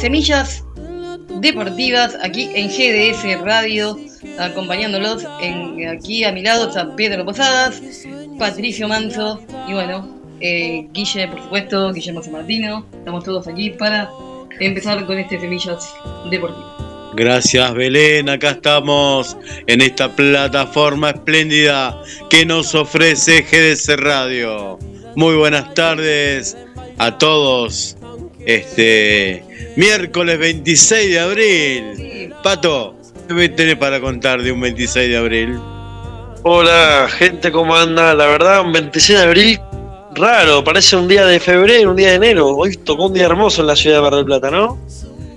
Semillas Deportivas aquí en GDS Radio, acompañándolos. Aquí a mi lado está Pedro Posadas, Patricio Manso y bueno, eh, Guille, por supuesto, Guillermo San Martino. Estamos todos aquí para empezar con este Semillas Deportivas. Gracias Belén, acá estamos en esta plataforma espléndida que nos ofrece GDS Radio. Muy buenas tardes a todos. Este miércoles 26 de abril. Pato, ¿qué tenés para contar de un 26 de abril? Hola, gente, ¿cómo anda? La verdad, un 26 de abril raro, parece un día de febrero, un día de enero. Hoy tocó un día hermoso en la ciudad de Mar del Plata, ¿no?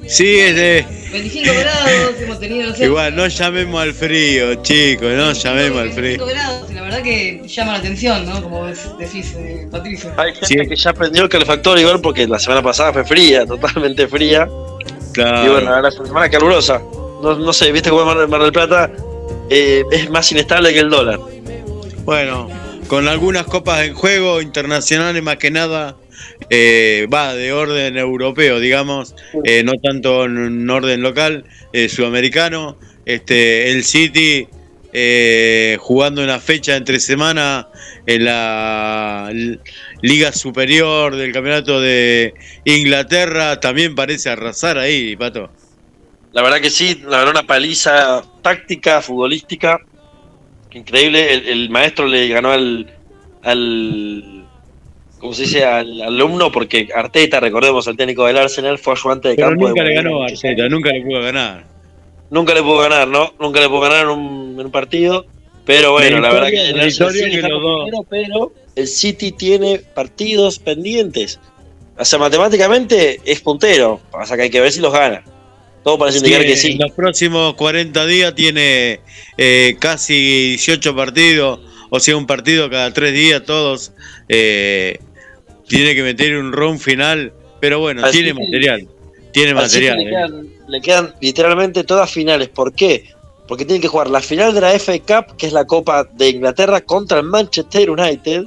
Sí, es de. 25 grados hemos tenido. No sé, Igual, no llamemos al frío, chicos, no llamemos al 25 frío. grados, y la verdad que llama la atención, ¿no? Como decís, eh, Patricio. Hay gente Sí. que ya prendió el calefactor igual porque la semana pasada fue fría, totalmente fría. Claro. Y bueno, ahora es una semana calurosa. No, no sé, viste cómo es Mar, Mar del Plata eh, es más inestable que el dólar. Bueno, con algunas copas en juego internacionales más que nada, eh, va de orden europeo, digamos, eh, no tanto en orden local, eh, sudamericano. Este, el City eh, jugando una fecha entre semana en la Liga Superior del Campeonato de Inglaterra, también parece arrasar ahí, Pato. La verdad que sí, la verdad una paliza táctica, futbolística. Increíble. El, el maestro le ganó al, al ¿cómo se dice? al alumno porque Arteta, recordemos, el técnico del Arsenal, fue ayudante de Pero campo. nunca de le ganó a. Arteta, nunca le pudo ganar. Nunca le pudo ganar, ¿no? Nunca le pudo ganar en un, en un partido. Pero bueno, la verdad que el que primero, pero el City tiene partidos pendientes. O sea, matemáticamente es puntero. Pasa que hay que ver si los gana. Todo parece indicar Sí, que sí. En los próximos 40 días tiene eh, casi 18 partidos, o sea, un partido cada tres días, todos. eh, tiene que meter un round final, pero bueno, tiene material. Tiene material. le, eh. quedan, le quedan literalmente todas finales. ¿Por qué? Porque tienen que jugar la final de la FA Cup, que es la Copa de Inglaterra, contra el Manchester United,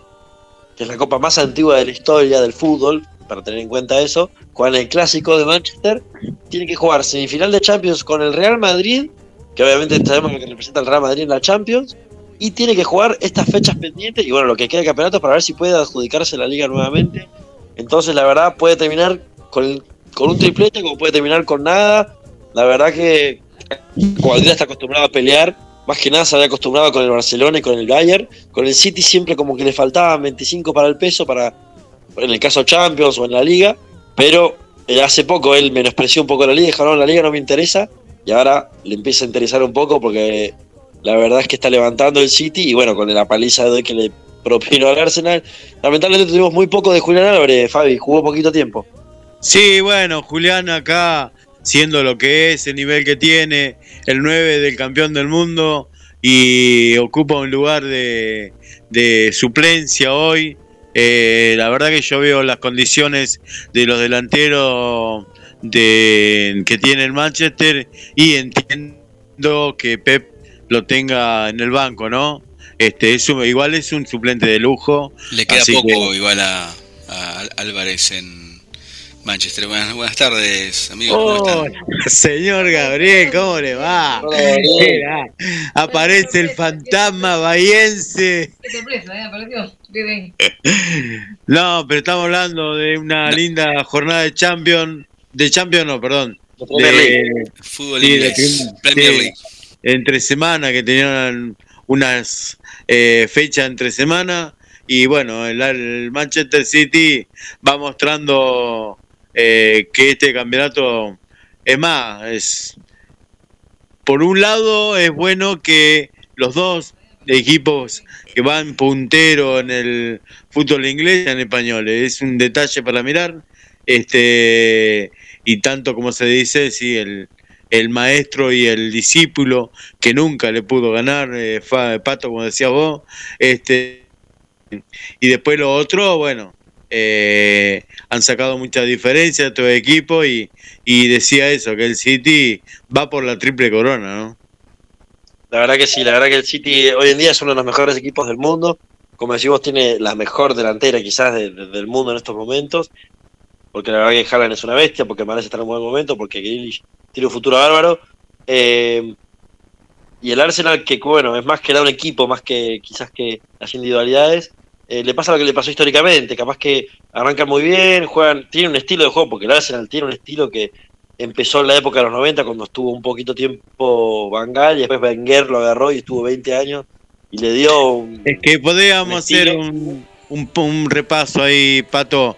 que es la copa más antigua de la historia del fútbol, para tener en cuenta eso. Juegan el clásico de Manchester. Tienen que jugar semifinal de Champions con el Real Madrid, que obviamente sabemos lo que representa el Real Madrid en la Champions. Y tiene que jugar estas fechas pendientes y bueno, lo que queda de campeonato para ver si puede adjudicarse la liga nuevamente. Entonces, la verdad, puede terminar con, con un triplete como puede terminar con nada. La verdad que Guardiola está acostumbrado a pelear. Más que nada se había acostumbrado con el Barcelona y con el Bayern. Con el City siempre como que le faltaban 25 para el peso para en el caso Champions o en la Liga. Pero eh, hace poco él menospreció un poco la Liga. Dijo, no, la Liga no me interesa. Y ahora le empieza a interesar un poco porque la verdad es que está levantando el City. Y bueno, con la paliza de hoy que le propinó al Arsenal. Lamentablemente tuvimos muy poco de Julián Álvarez, Fabi. Jugó poquito tiempo. Sí, bueno, Julián acá, siendo lo que es, el nivel que tiene, el 9 del campeón del mundo y ocupa un lugar de, de suplencia hoy. Eh, la verdad que yo veo las condiciones de los delanteros de, que tiene el Manchester y entiendo que Pep lo tenga en el banco, ¿no? Este, es un- igual es un suplente de lujo. Le queda poco que- igual a, a Álvarez en Manchester. Buenas, buenas tardes, amigos. ¿Cómo están? Hola, señor Gabriel, ¿cómo le va? Mira, aparece el fantasma bahiense. Qué sorpresa, ¿eh? Apareció. No, pero estamos hablando de una No. linda jornada de Champions. De Champions, no, perdón. League. De, Fútbol Sí, de inglés, prim- Premier sí. Entre semana, que tenían unas eh, fechas entre semana. Y bueno, el, Manchester City va mostrando eh, que este campeonato es más, es por un lado es bueno que los dos equipos que van puntero en el fútbol inglés sean españoles. Es un detalle para mirar. Este y tanto como se dice, sí, el, el maestro y el discípulo que nunca le pudo ganar, eh, Pato, como decías vos. Este, y después lo otro, bueno, eh, han sacado mucha diferencia de todo equipo y, y decía eso, que el City va por la triple corona, ¿no? La verdad que sí, la verdad que el City hoy en día es uno de los mejores equipos del mundo. Como decimos, tiene la mejor delantera quizás de- de- del mundo en estos momentos. Porque la verdad que Haaland es una bestia, porque Mares está en un buen momento, porque Grealish tiene un futuro bárbaro. Eh, y el Arsenal, que bueno, es más que da un equipo, más que quizás que las individualidades, eh, le pasa lo que le pasó históricamente, capaz que arrancan muy bien, juegan, tiene un estilo de juego, porque el Arsenal tiene un estilo que empezó en la época de los 90, cuando estuvo un poquito tiempo Bangal, y después Wenger lo agarró y estuvo 20 años, y le dio un... Es que podríamos hacer un, un, un repaso ahí, Pato.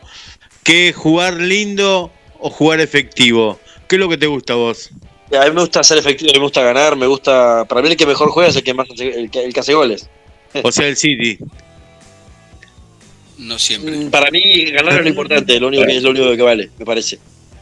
¿Qué jugar lindo o jugar efectivo? ¿Qué es lo que te gusta a vos? A mí me gusta ser efectivo, a mí me gusta ganar, me gusta. Para mí el que mejor juega es el que más el que, el que hace goles. O sea, el City. No siempre. Mm, Para mí ganar es lo importante, lo único que es lo único que vale, me parece.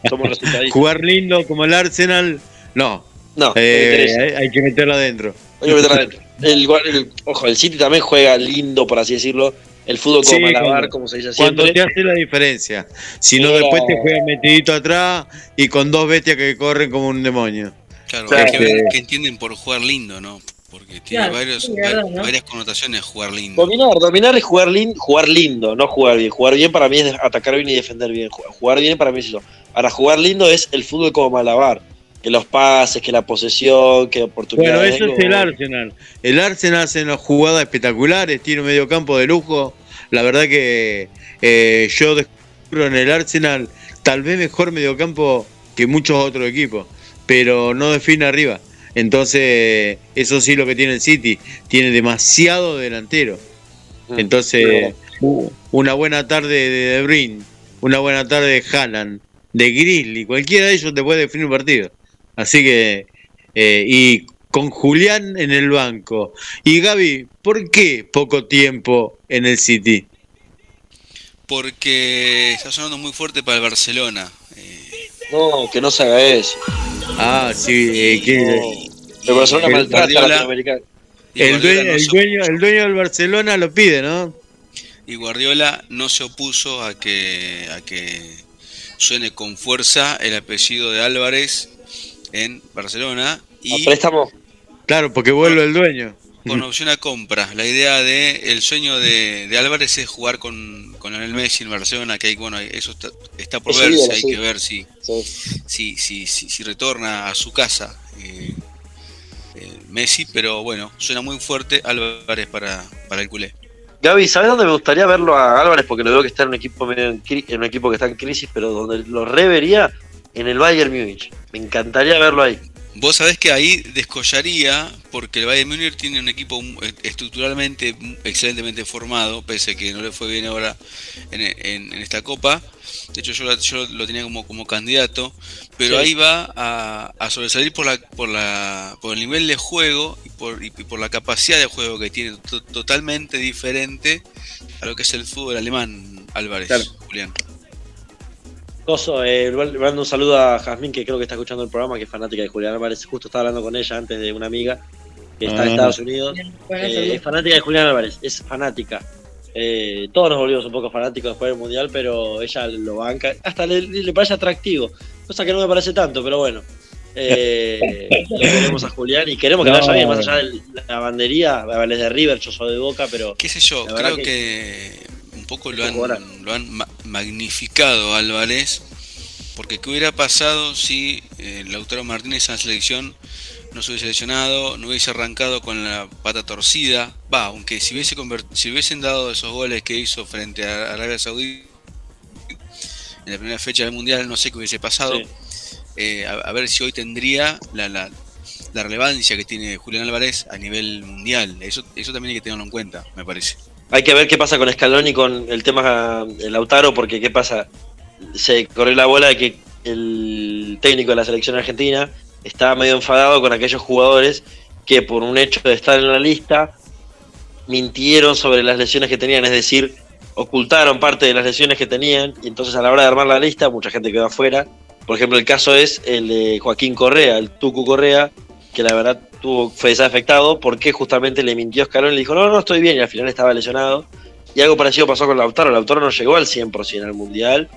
Somos. Jugar lindo como el Arsenal, no. No, no me Eh, interesa. hay, hay que meterlo adentro. Hay que meterla adentro. El, el- ojo, el City también juega lindo, por así decirlo. El fútbol como Sí, malabar, cuando- como se dice Cuando siempre. te hace la diferencia. Si no, después te juegan metidito atrás y con dos bestias que corren como un demonio. Claro, Claro. hay que ver qué entienden por jugar lindo, ¿no? Porque tiene Claro, varios, sí, verdad, ¿no? varias connotaciones jugar lindo. Dominar, dominar es jugar, lin- jugar lindo, no jugar bien. Jugar bien para mí es atacar bien y defender bien. Ju- Jugar bien para mí es eso. Ahora, jugar lindo es el fútbol como malabar. Que los pases, que la posesión, que Bueno, oportunidades. eso de es el. Arsenal. El Arsenal hace unas jugadas espectaculares, tiene un medio campo de lujo. La verdad que eh, yo descubro en el Arsenal tal vez mejor mediocampo que muchos otros equipos, pero no define arriba. Entonces, eso sí lo que tiene el City, tiene demasiado delantero. Mm. Entonces, u- una buena tarde de De Bruyne, una buena tarde de Haaland, de Grizzly, cualquiera de ellos te puede definir un partido. Así que, eh, y con Julián en el banco. Y Gaby, ¿por qué poco tiempo en el City? Porque está sonando muy fuerte para el Barcelona. eh, No, que no se haga eso. Ah, sí, eh, que- y- El Barcelona el maltrata a Guardiola- Latinoamericano. y el, dueño, no el, dueño, el dueño del Barcelona lo pide, ¿no? y Guardiola no se opuso a que, a que suene con fuerza el apellido de Álvarez en Barcelona A y préstamo. Claro, porque vuelve el dueño. con opción a compra. La idea de el sueño de, de Álvarez es jugar con, con Lionel Messi en Barcelona, que hay, bueno, eso está, está por Es verse, hay sí. que ver si, Sí. si, si, si, si retorna a su casa eh, eh, Messi, pero bueno, suena muy fuerte Álvarez para, para el culé. Gaby, ¿sabes dónde me gustaría verlo a Álvarez? Porque lo veo que está en un equipo medio en, cri- en un equipo que está en crisis, pero donde lo revería en el Bayern Múnich. Me encantaría verlo ahí. Vos sabés que ahí descollaría porque el Bayern Múnich tiene un equipo eh, estructuralmente excelentemente formado, pese a que no le fue bien ahora en, en- en esta copa. De hecho, yo, yo lo tenía como, como candidato, pero Sí. ahí va a, a sobresalir por, la, por, la, por el nivel de juego y por, y por la capacidad de juego que tiene, to- totalmente diferente a lo que es el fútbol alemán, Álvarez, Claro. Julián. Coso, eh, le mando un saludo a Jazmín, que creo que está escuchando el programa, que es fanática de Julián Álvarez. Justo estaba hablando con ella antes de una amiga que está en Ah. Estados Unidos. Eh, es fanática de Julián Álvarez, es fanática. Eh, todos nos volvimos un poco fanáticos después del Mundial, pero ella lo banca. Hasta le, le parece atractivo, cosa que no me parece tanto, pero bueno. Eh, lo queremos a Julián y queremos que No. vaya bien, más allá de la bandería. Vales de River, yo soy de Boca, pero qué sé yo, creo que, poco lo han, lo han ma- magnificado a Álvarez, porque qué hubiera pasado si eh, Lautaro Martínez en la selección no se hubiese lesionado, no hubiese arrancado con la pata torcida, va, aunque si, hubiese si hubiesen dado esos goles que hizo frente a Arabia Saudí en la primera fecha del Mundial, no sé qué hubiese pasado, Sí. Eh, a, a ver si hoy tendría la, la, la relevancia que tiene Julián Álvarez a nivel mundial, eso, eso también hay que tenerlo en cuenta, me parece. Hay que ver qué pasa con Scaloni con el tema Lautaro, porque qué pasa. Se corrió la bola de que el técnico de la selección argentina estaba medio enfadado con aquellos jugadores que por un hecho de estar en la lista mintieron sobre las lesiones que tenían, es decir, ocultaron parte de las lesiones que tenían y entonces a la hora de armar la lista mucha gente quedó afuera. Por ejemplo, el caso es el de Joaquín Correa, el Tucu Correa, que la verdad tuvo, fue desafectado porque justamente le mintió a Scaloni y le dijo, no, no, estoy bien, y al final estaba lesionado. Y algo parecido pasó con Lautaro. Lautaro no llegó al 100% al Mundial.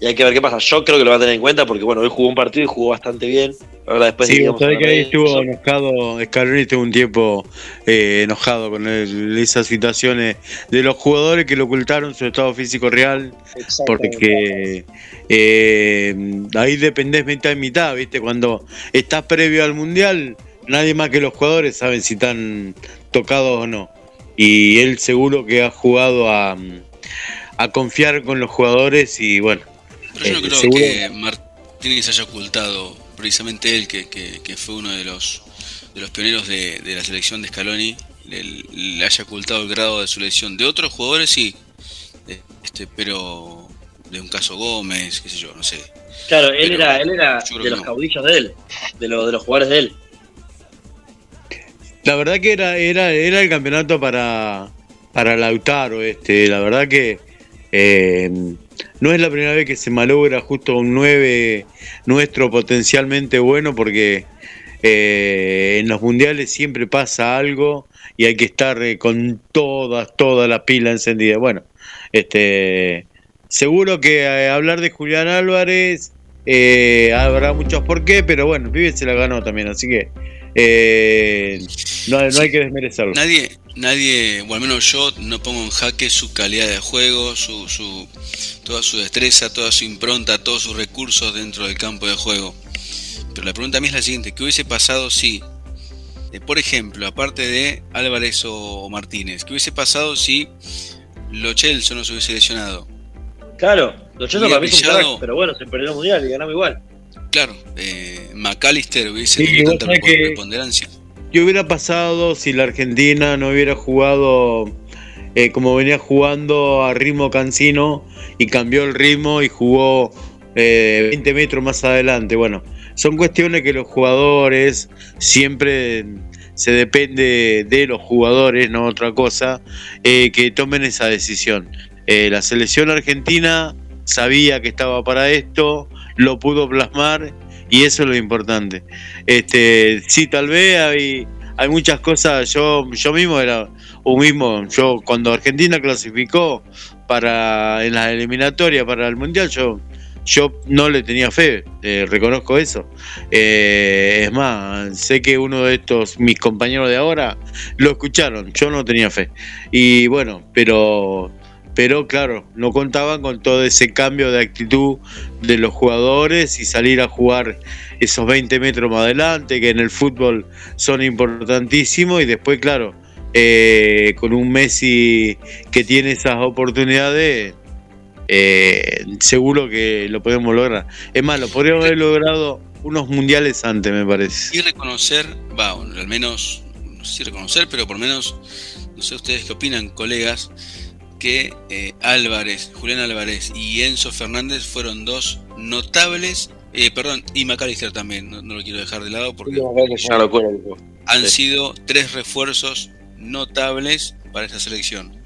Y hay que ver qué pasa. Yo creo que lo va a tener en cuenta porque, bueno, hoy jugó un partido y jugó bastante bien. Ahora después Sí, digamos, sabés que ahí estuvo eso. enojado, Scaloni estuvo un tiempo eh, enojado con el- esas situaciones de los jugadores que le ocultaron su estado físico real, porque eh, ahí dependés mitad y mitad, ¿viste? Cuando estás previo al Mundial, nadie más que los jugadores saben si están tocados o no. Y él seguro que ha jugado a, a confiar con los jugadores y bueno, Pero yo no Eh, creo seguro- que Martínez haya ocultado, precisamente él, que, que- que fue uno de los de los pioneros de, de la selección de Scaloni, le, le haya ocultado el grado de su lesión. De otros jugadores sí, este, pero de un caso Gómez, qué sé yo, no sé. Claro, él Pero era, él era de los no. caudillos de él, de, los de los jugadores de él. La verdad que era, era, era el campeonato para, para Lautaro, este, la verdad que eh, no es la primera vez que se malogra justo un 9 nuestro potencialmente bueno porque eh, en los mundiales siempre pasa algo y hay que estar eh, con todas, toda la pila encendida. Bueno, este seguro que hablar de Julián Álvarez habrá muchos por qué, pero bueno, pibe se la ganó también, así que eh, no, no hay que desmerecerlo. Nadie, nadie, o al menos yo, no pongo en jaque su calidad de juego, su, su, toda su destreza, toda su impronta, todos sus recursos dentro del campo de juego. Pero la pregunta a mí es la siguiente, ¿qué hubiese pasado si, eh, por ejemplo, aparte de Álvarez o, Martínez, qué hubiese pasado si Lo Celso no se hubiese lesionado? Claro, Hubiera para mí es un crack, pero bueno, se perdió el mundial y ganamos igual. Claro, eh, McAllister hubiese Sí, tenido tanta preponderancia. ¿Qué hubiera pasado si la Argentina no hubiera jugado eh, como venía jugando a ritmo cansino y cambió el ritmo y jugó eh, 20 metros más adelante? Bueno, son cuestiones que los jugadores siempre se depende de los jugadores, no otra cosa, eh, que tomen esa decisión. Eh, la selección argentina sabía que estaba para esto, lo pudo plasmar y eso es lo importante. Este, sí, tal vez hay, hay muchas cosas. Yo, yo mismo era un mismo. Yo cuando Argentina clasificó para en la eliminatoria para el mundial, yo yo no le tenía fe. eh, reconozco eso. Eh, es más, sé que uno de estos mis compañeros de ahora lo escucharon. Yo no tenía fe. Y bueno, pero pero claro, no contaban con todo ese cambio de actitud de los jugadores y salir a jugar esos 20 metros más adelante, que en el fútbol son importantísimos, y después, claro, eh, con un Messi que tiene esas oportunidades, eh, seguro que lo podemos lograr. Es más, lo podríamos haber logrado unos mundiales antes, me parece. Y reconocer, va, al menos, no sé si reconocer, pero por lo menos, no sé ustedes qué opinan, colegas, que eh, Álvarez, Julián Álvarez y Enzo Fernández fueron dos notables, eh, perdón, y McAllister también, no, no lo quiero dejar de lado porque Es una locura. han sí. sido tres refuerzos notables para esta selección.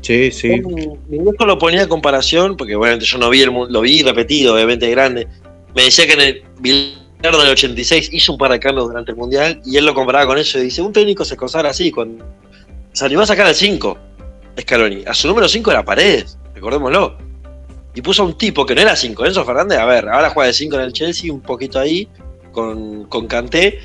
Sí, sí. Mi viejo lo ponía en comparación, porque obviamente yo no vi el mu- lo vi repetido, obviamente grande. Me decía que en el Bilardo del 86 hizo un par de cambios durante el mundial y él lo comparaba con eso y dice: Un técnico se consagra así, cuando se animó a sacar al 5, Scaloni. A su número 5 era Paredes, recordémoslo. Y puso a un tipo que no era 5, Enzo Fernández, a ver, ahora juega de 5 en el Chelsea, un poquito ahí, con, con Kanté,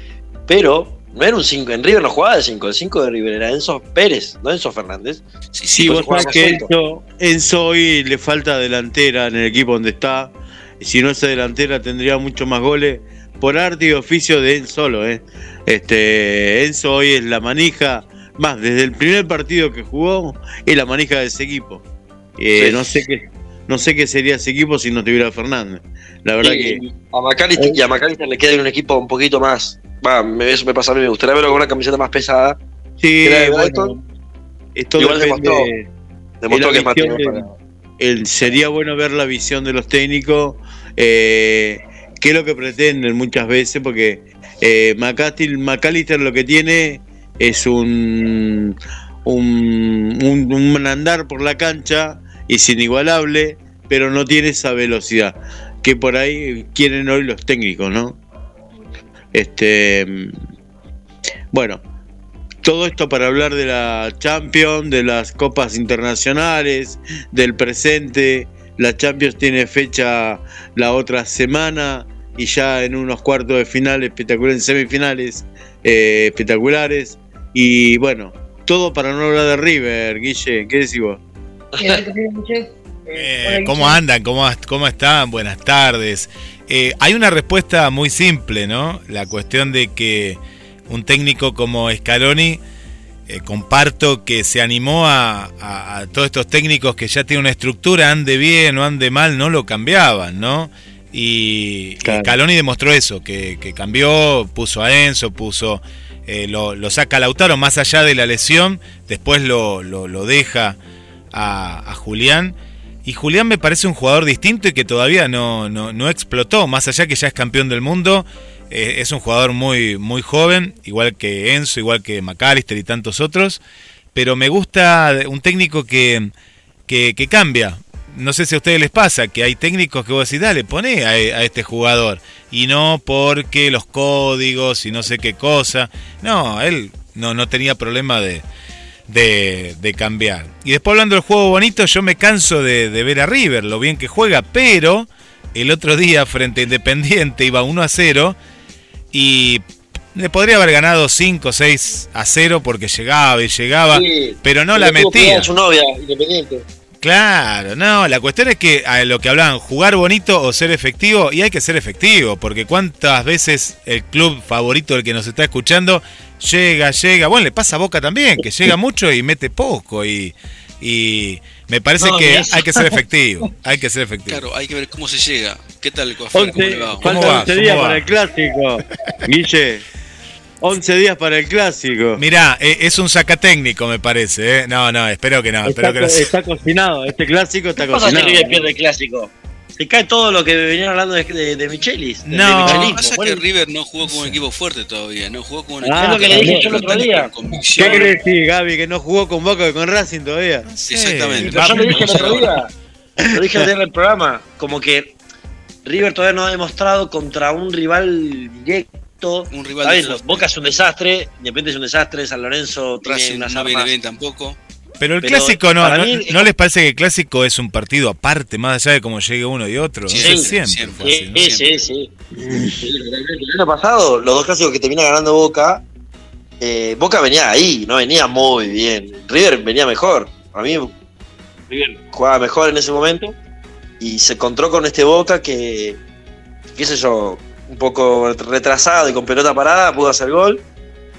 pero no era un 5, en River no jugaba de 5, el 5 de River era Enzo Pérez, no Enzo Fernández. Sí, Sí, vos sabés que Enzo, Enzo hoy le falta delantera en el equipo donde está. Y si no esa delantera tendría mucho más goles por arte y oficio de él solo. ¿eh? Este, Enzo hoy es la manija, más desde el primer partido que jugó, es la manija de ese equipo. Eh, Sí. no, sé qué, no sé qué sería ese equipo si no tuviera Fernández. La verdad Y que a McAllister, y a McAllister le queda un equipo un poquito más. Va, me, eso me pasa a mí, me gustaría verlo con una camiseta más pesada. sí, bueno, esto Igual depende- demostró- que es más para- el- sería bueno ver la visión de los técnicos, eh, qué es lo que pretenden muchas veces, porque eh, McAllister, McAllister lo que tiene es un, un, un- andar por la cancha, es inigualable, pero no tiene esa velocidad que por ahí quieren hoy los técnicos, ¿no? Este, bueno, todo esto para hablar de la Champions, de las copas internacionales, del presente. La Champions tiene fecha la otra semana y ya en unos cuartos de final espectaculares, en semifinales eh, espectaculares. Y bueno, todo para no hablar de River, Guille, ¿qué decís vos? Eh, ¿Cómo andan? ¿Cómo, ¿Cómo están? Buenas tardes. Eh, hay una respuesta muy simple, ¿no? La cuestión de que un técnico como Scaloni, eh, comparto que se animó a, todos estos técnicos que ya tienen una estructura, ande bien o ande mal, no lo cambiaban, ¿no? Y, Scaloni demostró eso, que, cambió, puso a Enzo, puso, lo, saca a Lautaro más allá de la lesión, después lo, deja a Julián y Julián me parece un jugador distinto y que todavía no, no, explotó, más allá que ya es campeón del mundo. Eh, es un jugador muy, muy joven, igual que Enzo, igual que McAllister y tantos otros. Pero me gusta un técnico que, que, cambia. No sé si a ustedes les pasa, que hay técnicos que vos decís, dale, pone a, a este jugador. Y no porque los códigos y no sé qué cosa. No, él no, no tenía problema de, de, cambiar. Y después hablando del juego bonito, yo me canso de, ver a River, lo bien que juega, pero el otro día frente a Independiente iba 1 a 0 y le podría haber ganado 5 6 a 0 porque llegaba y llegaba, pero no la metía. Su novia, Independiente. Claro, no, la cuestión es que a lo que hablaban, jugar bonito o ser efectivo, y hay que ser efectivo, porque cuántas veces el club favorito del que nos está escuchando llega, llega, bueno, le pasa a Boca también, que llega mucho y mete poco, y, y me parece que hay que ser efectivo, hay que ser efectivo. Claro, hay que ver cómo se llega, qué tal el ¿cómo le va? Falta 11 días para el clásico, Guille. 11 días para el clásico. Mirá, eh, es un sacatécnico, me parece. ¿eh? No, no, espero que no. Está, espero que está cocinado, este clásico está cocinado. ¿Qué pasa pierde el clásico? Se cae todo lo que venían hablando de, de, Michelis. No, de pasa que River no jugó con un equipo fuerte todavía, no jugó con un equipo. es lo que le dije yo el otro día. ¿Qué querés decir, Gaby? Que no jugó con Boca y con Racing todavía. Exactamente. yo lo dije el otro día. Lo dije en el programa. Como que River todavía no ha demostrado contra un rival directo un rival Boca es un desastre, Independiente es un desastre, San Lorenzo tiene no viene bien tampoco. Pero el clásico no, no, les parece que el clásico es un partido aparte, más allá de cómo llegue uno y otro. Sí, siempre, sí, sí, sí, El año pasado, los dos clásicos que termina ganando Boca, eh, Boca venía ahí, no venía muy bien. River venía mejor. Para mí, River jugaba mejor en ese momento y se encontró con este Boca que, qué sé yo, un poco retrasado y con pelota parada, pudo hacer gol.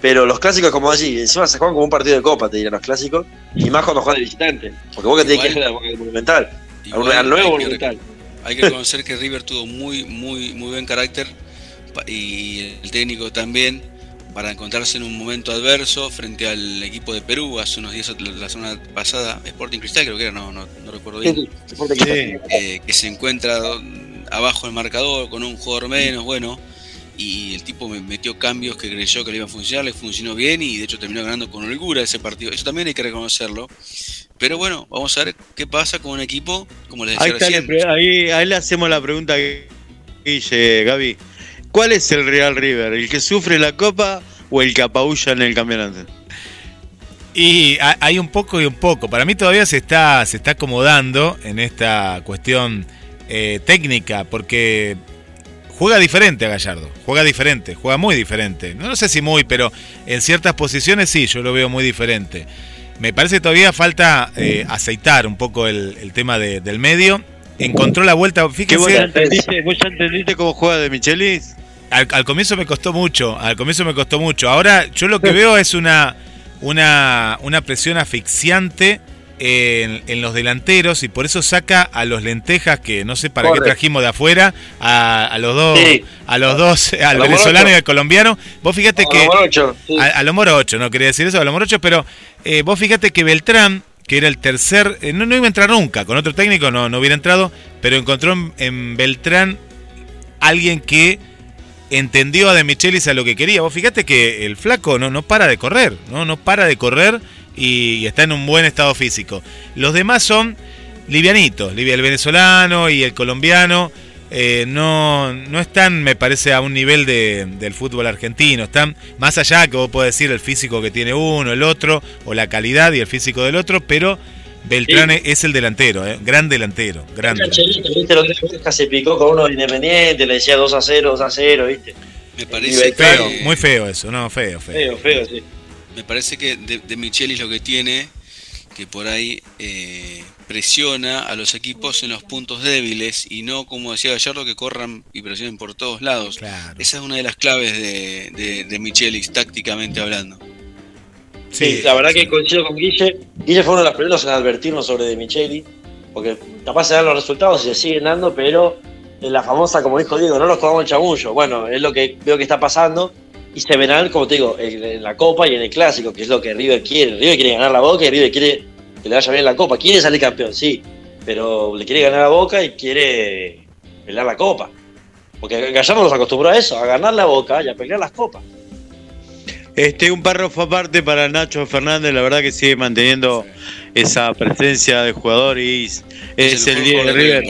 Pero los clásicos, como así, encima se juegan como un partido de copa, te dirán los clásicos. Y más cuando juegan de visitante. Porque vos que tenés que ir al Monumental. Al nuevo Monumental. Hay que reconocer que River tuvo muy, muy, muy buen carácter. Y el técnico también. Para encontrarse en un momento adverso frente al equipo de Perú hace unos días, la semana pasada, Sporting Cristal, creo que era, no, no, recuerdo bien. Eh, que se encuentra abajo del marcador con un jugador menos, bueno, y el tipo me metió cambios que creyó que le iba a funcionar, le funcionó bien y de hecho terminó ganando con holgura ese partido. Eso también hay que reconocerlo. Pero bueno, vamos a ver qué pasa con un equipo, como les decía ahí, recién. ahí, le hacemos la pregunta a Guille, Gaby. ¿Cuál es el Real River? ¿El que sufre la copa o el que apaulla en el campeonato? Y hay un poco y un poco. Para mí todavía se está, se está acomodando en esta cuestión eh, técnica, porque juega diferente a Gallardo, juega diferente, juega muy diferente. No, sé si muy, pero en ciertas posiciones sí, yo lo veo muy diferente. Me parece que todavía falta eh, aceitar un poco el, tema del medio. Encontró la vuelta, fíjese. ¿Vos ya entendiste, cómo juega de Michelis? Al, al, comienzo me costó mucho, al comienzo me costó mucho. Ahora yo lo que veo es una, una, una presión asfixiante en, los delanteros y por eso saca a los lentejas que no sé para qué trajimos de afuera a, los dos a los dos al venezolano y al colombiano. Vos fíjate que a, los morochos no quería decir eso a los morochos pero eh, vos fíjate que Beltrán que era el tercer eh, no, no iba a entrar nunca con otro técnico no, no hubiera entrado pero encontró en, Beltrán alguien que entendió a De Michelis a lo que quería. Vos fíjate que el flaco no, no para de correr, ¿no? No para de correr y, está en un buen estado físico. Los demás son livianitos, el venezolano y el colombiano. Eh, no, no están, me parece, a un nivel del fútbol argentino. Están más allá que vos podés decir el físico que tiene uno, el otro, o la calidad y el físico del otro, pero Beltrán es el delantero, ¿eh? gran delantero. Gran delantero. ¿viste? Lo que se picó con uno independiente, le decía 2 a 0, 2 a 0, ¿viste? Me parece feo, muy feo eso, no, feo, feo. Feo, feo, sí. Me parece que de, de Michelis lo que tiene, que por ahí eh, presiona a los equipos en los puntos débiles y no, como decía Gallardo, que corran y presionen por todos lados. Esa es una de las claves de, de, Michelis, tácticamente hablando. Sí, la verdad que coincido con Guille. Guille fue uno de los primeros en advertirnos sobre De Micheli, porque capaz se dan los resultados y se siguen dando, pero en la famosa, como dijo Diego, no nos comamos el chamullo. Bueno, es lo que veo que está pasando y se verán, como te digo, en la Copa y en el Clásico, que es lo que River quiere. River quiere ganar la Boca y River quiere que le vaya bien la Copa. Quiere salir campeón, sí, pero le quiere ganar la Boca y quiere pelear la Copa. Porque Gallardo nos acostumbró a eso, a ganar la Boca y a pelear las Copas. Este, un párrafo aparte para Nacho Fernández, la verdad que sigue manteniendo esa presencia de jugador y es, el 10 de River.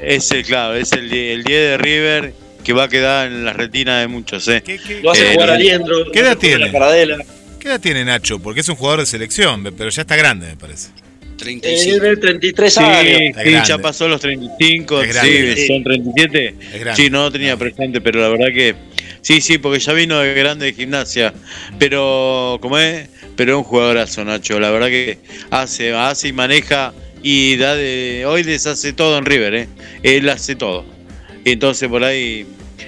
Es el, claro, es el 10 de River que va a quedar en la retina de muchos. ¿eh? ¿Qué, Lo hace jugar a Liendro, ¿Qué edad tiene? ¿Qué edad tiene Nacho? Porque es un jugador de selección, pero ya está grande, me parece. 35. Eh, 33 años. Sí, ya pasó los 35, sí, son 37. Sí, no lo tenía presente, pero la verdad que sí, sí, porque ya vino de grande de gimnasia. Pero, como es, pero es un jugadorazo, Nacho. La verdad que hace, hace y maneja y da de, hoy deshace todo en River, ¿eh? Él hace todo. Entonces por ahí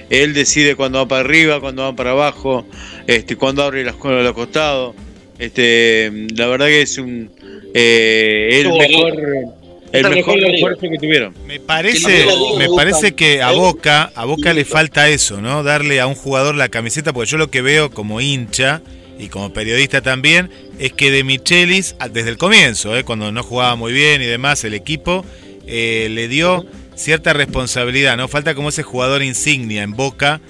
él decide cuándo va para arriba, cuándo va para abajo, este, cuándo abre las cosas a los costados. Este, la verdad que es un eh, el mejor, el mejor esfuerzo que tuvieron. Me parece, me parece que a Boca, a Boca le falta eso, ¿no? Darle a un jugador la camiseta, porque yo lo que veo como hincha y como periodista también es que de Michelis desde el comienzo, ¿eh? cuando no jugaba muy bien y demás, el equipo eh, le dio cierta responsabilidad, ¿no? Falta como ese jugador insignia en Boca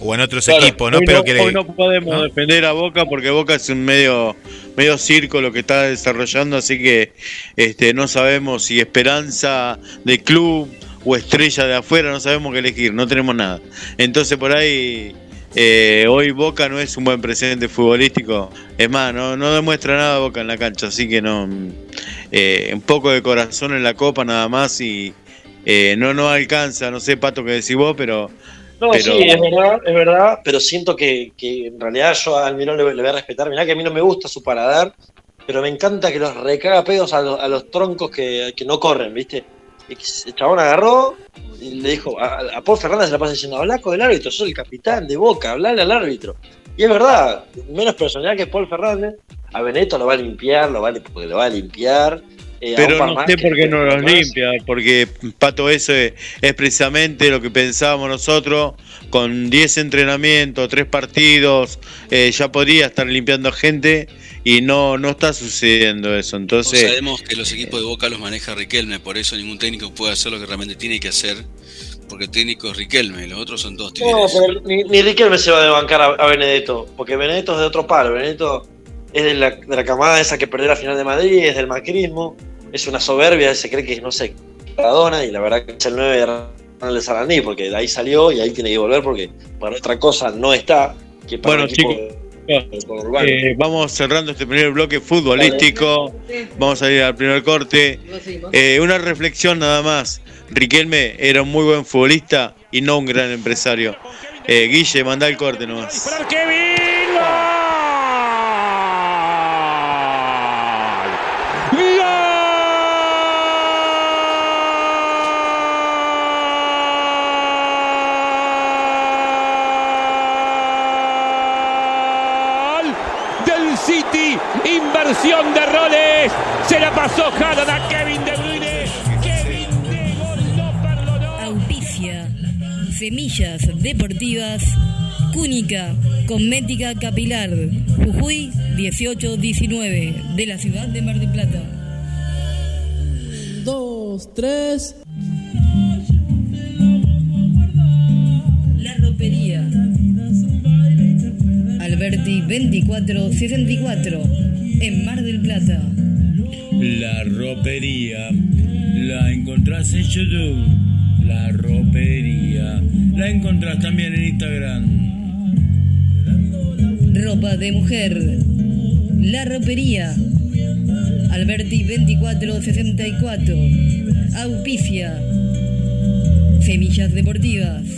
o en otros equipos, ¿no? Pero que no podemos defender a Boca porque Boca es un medio medio circo lo que está desarrollando, así que este no sabemos si esperanza de club o estrella de afuera, no sabemos qué elegir, no tenemos nada. Entonces por ahí eh, hoy Boca no es un buen presente futbolístico, es más, no, no demuestra nada Boca en la cancha, así que no, eh, un poco de corazón en la copa nada más y eh, no no alcanza, no sé Pato qué decís vos, pero no, sí, es verdad, es verdad, pero siento que, en realidad yo a Almirón le, le, voy a respetar. Mirá que a mí no me gusta su paladar, pero me encanta que los recaga pedos a, los, troncos que, no corren, ¿viste? El chabón agarró y le dijo, a, Paul Fernández se la pasa diciendo, habla con el árbitro, soy el capitán de Boca, hablale al árbitro. Y es verdad, menos personalidad que Paul Fernández, a Benedetto lo va a limpiar, lo va, porque lo va a limpiar, eh, Pero no sé por qué no los limpia, porque Pato, eso es, precisamente lo que pensábamos nosotros, con 10 entrenamientos, 3 partidos, eh, ya podría estar limpiando gente y no, no está sucediendo eso. Entonces sabemos que los equipos de Boca los maneja Riquelme, por eso ningún técnico puede hacer lo que realmente tiene que hacer, porque el técnico es Riquelme, los otros son dos No, pero ni, Riquelme se va a desbancar a, Benedetto, porque Benedetto es de otro palo, Benedetto es de la, de la camada esa que perdió la final de Madrid, es del macrismo es una soberbia, se cree que no sé, Maradona, y la verdad que es el 9 de de Sarandí, porque de ahí salió y ahí tiene que volver porque para otra cosa no está. Que para bueno, chicos. Eh, vamos cerrando este primer bloque futbolístico. Vamos a ir al primer corte. Eh, una reflexión nada más. Riquelme era un muy buen futbolista y no un gran empresario. Eh, Guille, manda el corte nomás. De roles. Se la pasó Haaland a Kevin De Bruyne. Kevin De Gol no perdonó. Auspicia. Semillas Deportivas. Cúnica, Cosmética Capilar, Jujuy 1819, de la ciudad de Mar del Plata. Dos, tres. Alberti 2464 en Mar del Plata. La ropería la encontrás en YouTube. La ropería la encontrás también en Instagram. Ropa de mujer. La ropería. Alberti 2464. Auspicia. Semillas Deportivas.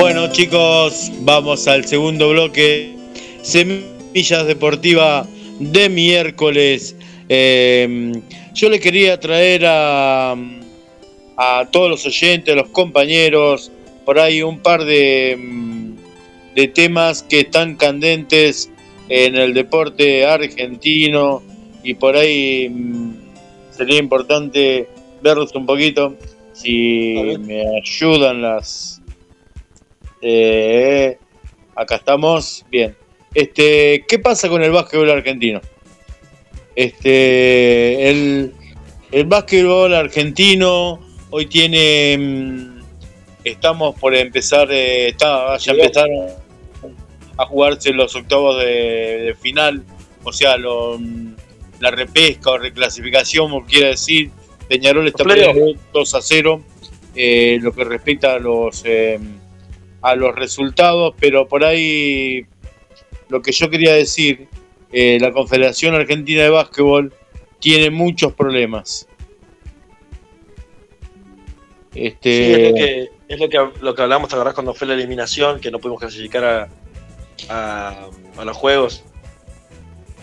Bueno chicos, vamos al segundo bloque. Semillas Deportiva de miércoles. Eh, yo le quería traer a, a todos los oyentes, a los compañeros, por ahí un par de, mm, de temas que están candentes en el deporte argentino y por ahí mm, sería importante verlos un poquito. Si me ayudan las, eh, acá estamos. Bien. Este, ¿qué pasa con el básquetbol argentino? Este, el, el básquetbol argentino hoy tiene, mm, estamos por empezar, eh, está, ya empezaron a jugarse los octavos de, de final, o sea, lo- mm, la repesca o reclasificación, como quiera decir. Peñarol está perdiendo 2 a 0, eh, lo que respecta a los eh, a los resultados, pero por ahí lo que yo quería decir, eh, la Confederación Argentina de Básquetbol tiene muchos problemas. Sí, Este, es lo que, es lo que, lo que hablamos, ¿te acordás cuando fue la eliminación? Que no pudimos clasificar a, a, a los juegos.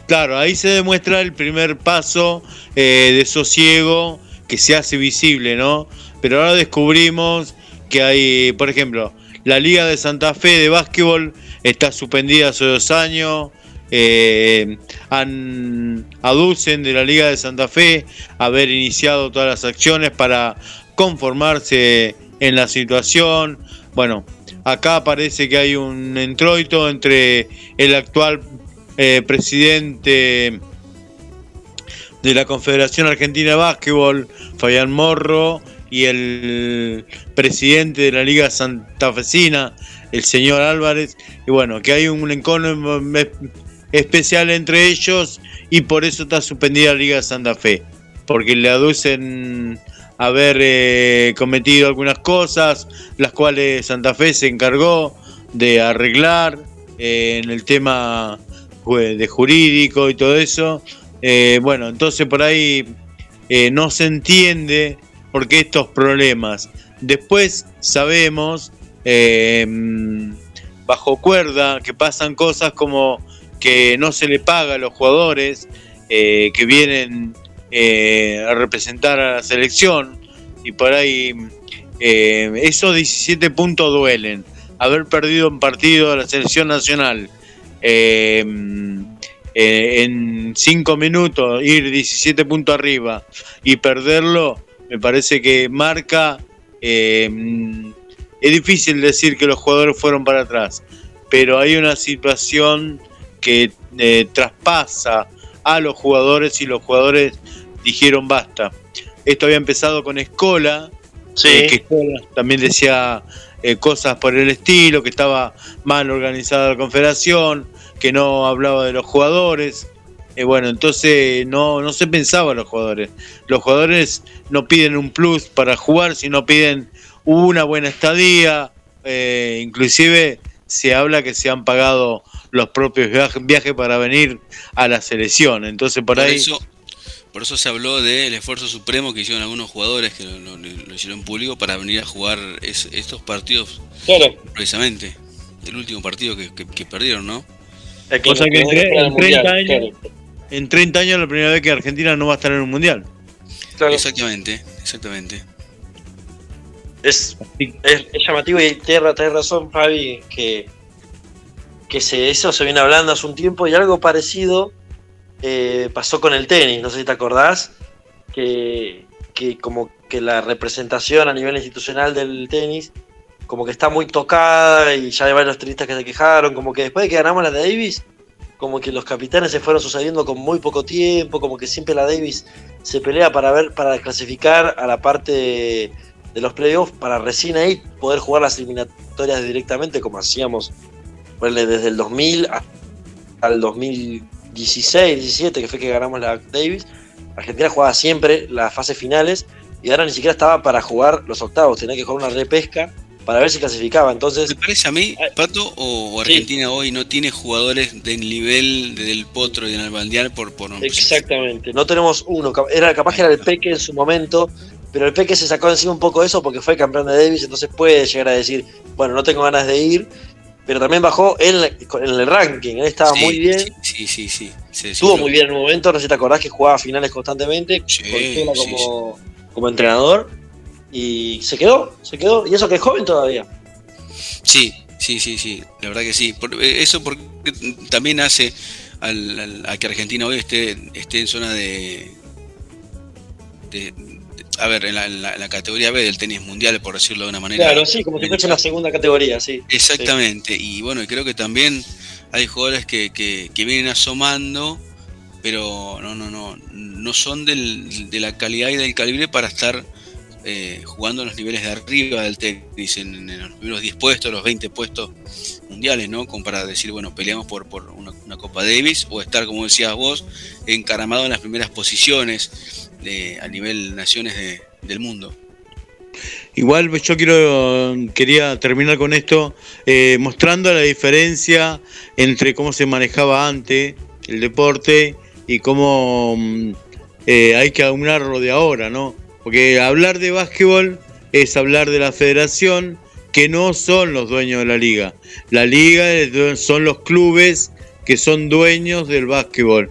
Claro, ahí se demuestra el primer paso eh, de sosiego que se hace visible, ¿no? Pero ahora descubrimos que hay, por ejemplo, la Liga de Santa Fe de básquetbol está suspendida hace dos años. eh, han, aducen de la Liga de Santa Fe haber iniciado todas las acciones para conformarse en la situación. Bueno, acá parece que hay un entroito entre el actual eh, presidente de la Confederación Argentina de Básquetbol, Fabián Morro, y el presidente de la Liga Santafesina, el señor Álvarez, y bueno, que hay un encono especial entre ellos y por eso está suspendida la Liga Santa Fe, porque le aducen haber eh, cometido algunas cosas, las cuales Santa Fe se encargó de arreglar eh, en el tema de jurídico y todo eso. Eh, bueno, entonces por ahí no se entiende por qué estos problemas. Después sabemos, mm, bajo cuerda, que pasan cosas como que no se le paga a los jugadores eh, que vienen eh, a representar a la selección y por ahí eh, esos 17 puntos duelen. Haber perdido un partido a la selección nacional eh, eh, en 5 minutos, ir 17 puntos arriba y perderlo, me parece que marca. eh, es difícil decir que los jugadores fueron para atrás, pero hay una situación que eh, traspasa a los jugadores y los jugadores dijeron basta. Esto había empezado con Escola, Sí, eh, que Escola también decía eh, cosas por el estilo, que estaba mal organizada la confederación, que no hablaba de los jugadores. Eh, bueno, entonces no, no se pensaba en los jugadores. Los jugadores no piden un plus para jugar, sino piden una buena estadía. eh, inclusive se habla que se han pagado los propios viaje- viajes para venir a la selección. Entonces por, Por ahí... eso, por eso se habló del esfuerzo supremo que hicieron algunos jugadores que lo, lo- lo hicieron público para venir a jugar es- estos partidos claro. precisamente. El último partido que, que- que perdieron, ¿no? O sea que en, era el en 30 Mundial, años, en 30 años la primera vez que Argentina no va a estar en un mundial. claro. Exactamente, exactamente. Es, es, es llamativo y tienes tenés razón, Fabi, que, que se, eso se viene hablando hace un tiempo y algo parecido eh, pasó con el tenis, no sé si te acordás, que, que como que la representación a nivel institucional del tenis como que está muy tocada y ya hay varios tenistas que se quejaron, como que después de que ganamos la Davis, como que los capitanes se fueron sucediendo con muy poco tiempo, como que siempre la Davis se pelea para ver, para clasificar a la parte de, los playoffs, para recién ahí poder jugar las eliminatorias directamente, como hacíamos desde el 2000 a- al 2016, 17, que fue que ganamos la Davis. Argentina jugaba siempre las fases finales y ahora ni siquiera estaba para jugar los octavos, tenía que jugar una repesca para ver si clasificaba. Entonces, ¿Me parece a mí, Pato, o, Argentina hoy no tiene jugadores del nivel de Del Potro y de Nalbandián por, por Exactamente, no tenemos uno. Era, capaz que era el Peque en su momento, pero el Peque se sacó de encima un poco eso porque fue campeón de Davis, entonces puede llegar a decir, bueno, no tengo ganas de ir, pero también bajó en, el ranking, él estaba Sí, muy bien, Sí, sí, sí. sí, estuvo muy bien en un momento, no sé si te acordás que jugaba finales constantemente, con como, como entrenador, y se quedó, se quedó, y eso que es joven todavía. Sí, sí, sí, sí, la verdad que sí. Eh, eso porque también hace al- al- a que Argentina hoy esté, esté en zona de, de- de- A ver, en la, en la- en la categoría B del tenis mundial, por decirlo de una manera. Claro, sí, como si fuese una segunda categoría, sí. Exactamente, y bueno, creo que también hay jugadores que, que, que vienen asomando, pero no, no, no, no son del, de la calidad y del calibre para estar eh, jugando en los niveles de arriba del tenis, en, en los primeros 10 puestos, los 20 puestos mundiales, ¿no? Para decir, bueno, peleamos por, por una, Copa Davis o estar, como decías vos, encaramado en las primeras posiciones de, a nivel naciones de- del mundo. Igual yo quería terminar con esto eh, mostrando la diferencia entre cómo se manejaba antes el deporte y cómo mm, eh, hay que aunarlo de ahora, ¿no? Porque hablar de básquetbol es hablar de la federación que no son los dueños de la liga. La liga son los clubes que son dueños del básquetbol.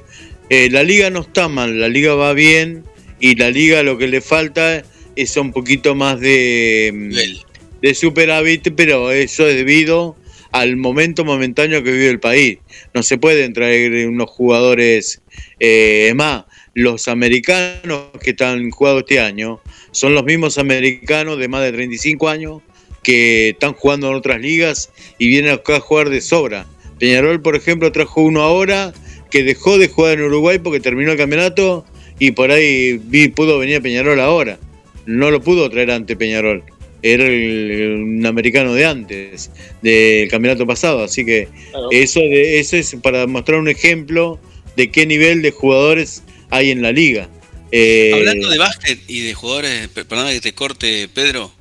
Eh, la liga no está mal, la liga va bien y la liga lo que le falta es un poquito más de, mm, de superávit, pero eso es debido al momento momentáneo que vive el país. No se pueden traer unos jugadores eh, es más. Los americanos que están jugando este año son los mismos americanos de más de 35 años que están jugando en otras ligas y vienen acá a jugar de sobra. Peñarol, por ejemplo, trajo uno ahora que dejó de jugar en Uruguay porque terminó el campeonato y por ahí vi, pudo venir a Peñarol ahora. No lo pudo traer ante Peñarol. Era el- un americano de antes, del campeonato pasado. Así que Claro. eso, de, eso es para mostrar un ejemplo de qué nivel de jugadores hay en la liga. Eh, Hablando de básquet y de jugadores, per- perdona que te corte Pedro,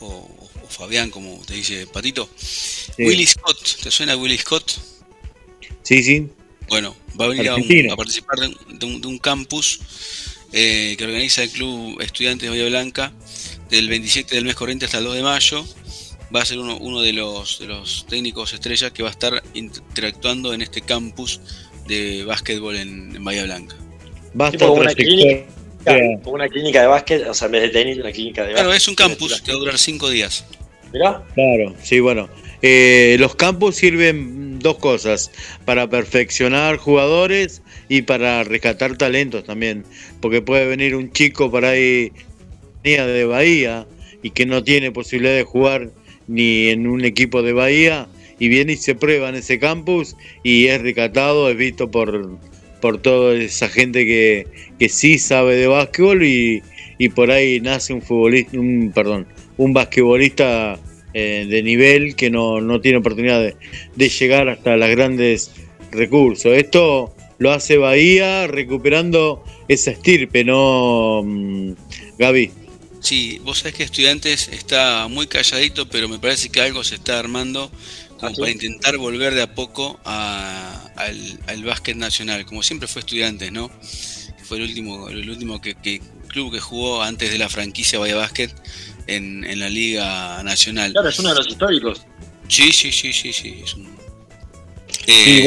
o, o Fabián, como te dice Patito. Willy Scott, ¿te suena Willy Scott? Sí, sí. Bueno, va a venir a, un- a participar de un, de un- de un campus eh, que organiza el Club Estudiantes de Bahía Blanca del 27 del mes corriente hasta el 2 de mayo. Va a ser uno, uno de, los, de los técnicos estrellas que va a estar interactuando en este campus de básquetbol en, en Bahía Blanca. Basta como otra una clínica, como una clínica de básquet, o sea, en vez de tenis, una clínica de Claro, básquet. es un campus que va a durar 5 días. Mirá. Claro, sí, bueno. Eh, los campos sirven dos cosas, para perfeccionar jugadores y para rescatar talentos también, porque puede venir un chico por ahí de Bahía y que no tiene posibilidad de jugar ni en un equipo de Bahía y viene y se prueba en ese campus y es rescatado, es visto por, por toda esa gente que, que sí sabe de básquetbol y, y por ahí nace un futbolista, un, perdón, un basquetbolista eh, de nivel que no, no tiene oportunidad de, de llegar hasta los grandes recursos. Esto lo hace Bahía recuperando esa estirpe, ¿no, mm, Gaby? Sí, vos sabés que Estudiantes está muy calladito, pero me parece que algo se está armando como para intentar volver de a poco a- al, al básquet nacional, como siempre fue Estudiantes, ¿no? Fue el último, el último que, que- club que jugó antes de la franquicia Bahía Básquet en, en la Liga Nacional. Claro, es uno de los históricos. Sí, sí, sí, sí, sí. es un- Sí, Eh,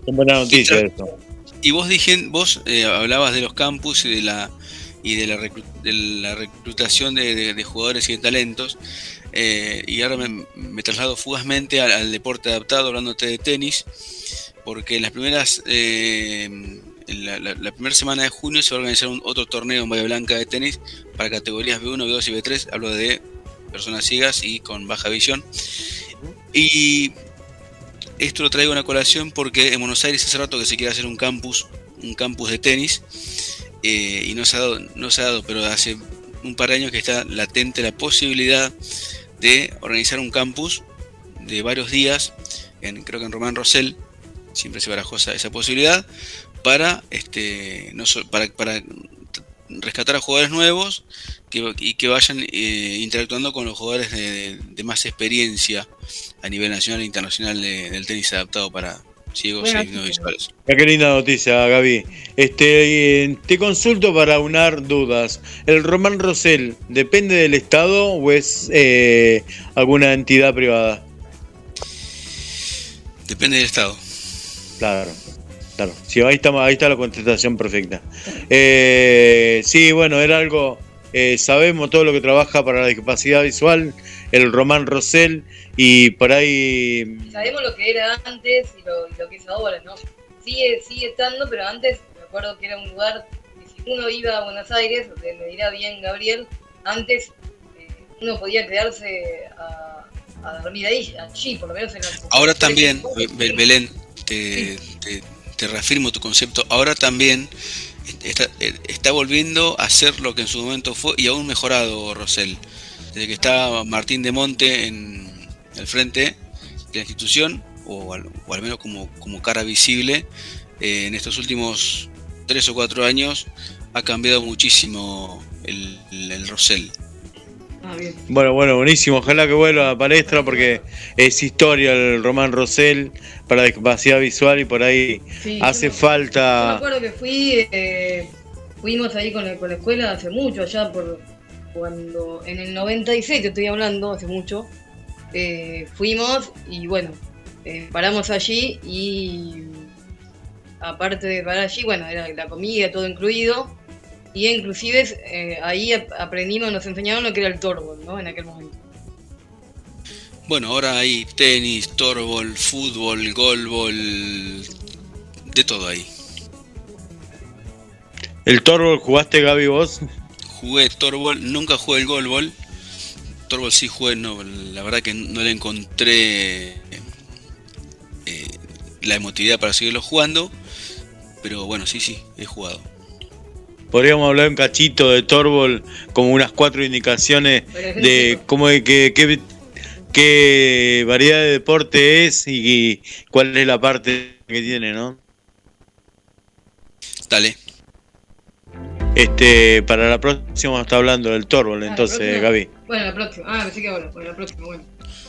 bueno, es buena noticia eso. y vos dije, vos eh, hablabas de los campus y de la y de la, reclu- de la reclutación de, de- de jugadores y de talentos. Eh, y ahora me, me traslado fugazmente al, deporte adaptado, hablándote de tenis, porque en las primeras eh, en la, la- la primera semana de junio se va a organizar un, otro torneo en Bahía Blanca de tenis para categorías B1, B2 y B3. Hablo de personas ciegas y con baja visión. Y esto lo traigo a una colación porque en Buenos Aires hace rato que se quiere hacer un campus, un campus de tenis, eh, y no se, ha dado, no se ha dado, pero hace un par de años que está latente la posibilidad de organizar un campus de varios días, en, creo que en Román Rosell, siempre se barajó esa, posibilidad, para, este, no so- para, para rescatar a jugadores nuevos que, y que vayan eh, interactuando con los jugadores de, más experiencia a nivel nacional e internacional de- del tenis adaptado para ciegos Bueno, no visuales. Qué linda noticia, Gaby. Este, eh, te consulto para unar dudas. ¿El Román Rosell depende del Estado o es eh, alguna entidad privada? Depende del estado. Claro, claro. Sí, ahí está, ahí está la contestación perfecta. Eh, sí, bueno, era algo. eh, sabemos todo lo que trabaja para la discapacidad visual, el Román Rosell, y por ahí. Sabemos lo que era antes y lo, y lo que es ahora, ¿no? Sigue, sigue estando, pero antes me acuerdo que era un lugar que si uno iba a Buenos Aires, me me dirá bien Gabriel, antes eh, uno podía quedarse a, a dormir ahí, allí, por lo menos en la Ahora también, Be- Belén, te, te- te reafirmo tu concepto, ahora también está, eh, está volviendo a ser lo que en su momento fue y aún mejorado Rosell. Desde que está Martín de Monte en el frente de la institución, o al, o al menos como, como cara visible, eh, en estos últimos tres o cuatro años ha cambiado muchísimo el, el, el Rosell. Ah, bien. Bueno, bueno, buenísimo. Ojalá que vuelva a la palestra porque es historia el Román Rosell para la discapacidad visual y por ahí Sí, hace yo me- Yo me falta. acuerdo que fui, eh, fuimos ahí con la, con la escuela hace mucho, allá por cuando, en el 96 te estoy hablando, hace mucho, eh, fuimos y bueno, eh, paramos allí y aparte de parar allí, bueno, era la comida, todo incluido, y inclusive eh, ahí ap- aprendimos, nos enseñaron lo que era el torbol, ¿no? En aquel momento. Bueno, ahora hay tenis, torbol, fútbol, golbol, de todo ahí. ¿El Torbol jugaste, Gaby, vos? Jugué torbol, nunca jugué el golbol. Torbol sí jugué, no, la verdad que no le encontré eh, la emotividad para seguirlo jugando. Pero bueno, sí, sí, he jugado. Podríamos hablar un cachito de Torbol, como unas cuatro indicaciones de cómo de qué, qué, qué variedad de deporte es y cuál es la parte que tiene, ¿no? Dale. Este, para la próxima vamos a estar hablando del Torbol, Ah, entonces. Gaby. Bueno, la próxima. Ah, pensé que ahora, bueno, la próxima, bueno.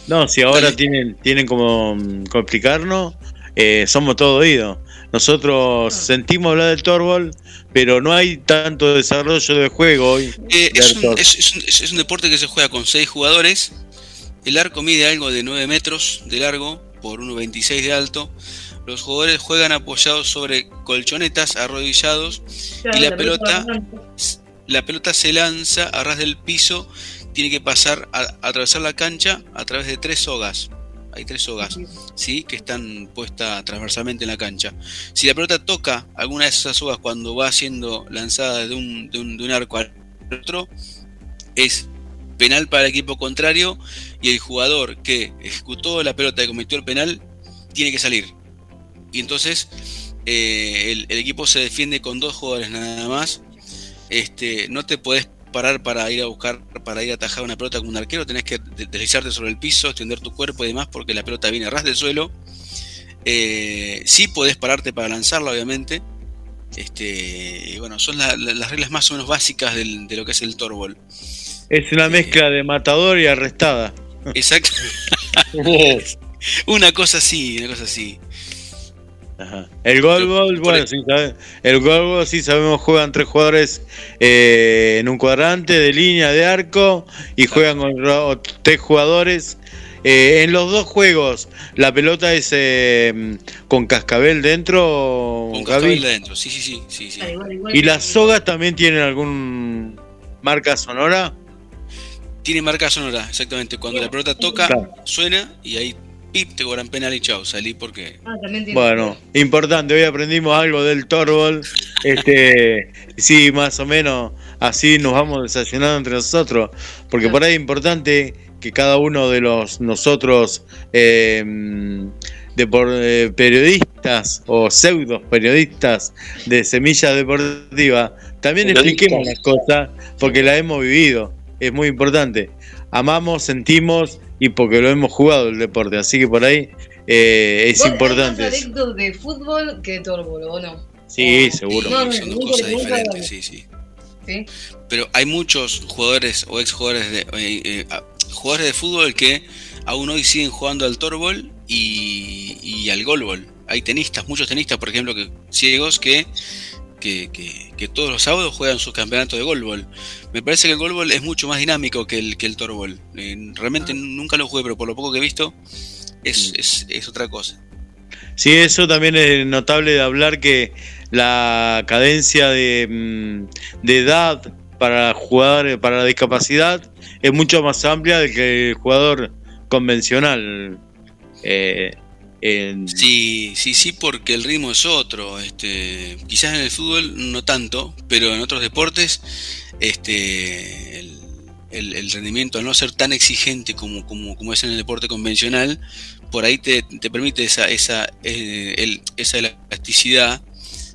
No, si ahora tienen, tienen como, mm, como explicarnos, eh, somos todo oídos. Nosotros Ah. sentimos hablar del Torbol, pero no hay tanto desarrollo de juego hoy. Eh, de es, un, Torbol. es- es un- es- es un deporte que se juega con 6 jugadores. El arco mide algo de 9 metros de largo por 1,26 de alto. Los jugadores juegan apoyados sobre colchonetas arrodillados Claro, y la pelota, la pelota se lanza a ras del piso. Tiene que pasar a, a atravesar la cancha a través de tres sogas. Hay tres sogas, ¿sí? Que están puestas transversalmente en la cancha. Si la pelota toca alguna de esas sogas cuando va siendo lanzada de un, de un- de un arco al otro, es penal para el equipo contrario y el jugador que ejecutó la pelota y cometió el penal tiene que salir. Y entonces eh, el, el equipo se defiende con dos jugadores nada más. Este, no te podés parar para ir a buscar, para ir a atajar una pelota como un arquero, tenés que de- deslizarte sobre el piso, extender tu cuerpo y demás porque la pelota viene a ras del suelo. Eh, sí podés pararte para lanzarla, obviamente. Este, y bueno, son la- la- las reglas más o menos básicas del- de lo que es el torbol. Es una mezcla de matador y arrestada. Exacto. una cosa así, una cosa así. Ajá. El goalball, bueno, sí, sabe- el goalball sí sabemos juegan tres jugadores eh, en un cuadrante de línea de arco y juegan con tres jugadores. Eh, en los dos juegos, ¿la pelota es eh, con cascabel dentro, Con cascabel de adentro. Sí, sí, sí, sí, sí. Ah, igual, igual ¿Y las sogas también tienen algún marca sonora? Tiene marca sonora, exactamente. Cuando la pelota toca, Claro. suena y ahí pip, te cobran penal y chao, salí porque... Ah, también tiene. Bueno, importante, hoy aprendimos algo del Torbol. Este, sí, más o menos así nos vamos desayunando entre nosotros, porque por ahí es importante que cada uno de los nosotros eh, de por- eh, periodistas o pseudo periodistas de Semilla Deportiva también expliquemos las cosas porque la hemos vivido. Es muy importante. Amamos, sentimos y porque lo hemos jugado el deporte. Así que por ahí eh, es Vos hay importante. más de fútbol que de tórbol, ¿o no? Sí, seguro. No, no, Son dos cosas diferentes, sí, sí. ¿Sí? Pero hay muchos jugadores o ex jugadores de, eh, eh, ah, jugadores de fútbol que aún hoy siguen jugando al torbol y, y al golbol. Hay tenistas, muchos tenistas, por ejemplo, que ciegos que, que, que- que todos los sábados juegan sus campeonatos de golbol. Me parece que el golbol es mucho más dinámico que el, que el torbol. Eh, realmente nunca lo jugué, pero por lo poco que he visto es, es, es otra cosa. Sí, eso también es notable de hablar que la cadencia de, mm, de edad para jugar para la discapacidad es mucho más amplia de que el jugador convencional. Eh, en- Sí, sí, sí, porque el ritmo es otro. Este, quizás en el fútbol no tanto, pero en otros deportes, este, el, el- el rendimiento al no ser tan exigente como, como, como es en el deporte convencional, por ahí te, te permite esa, esa, eh, el- esa elasticidad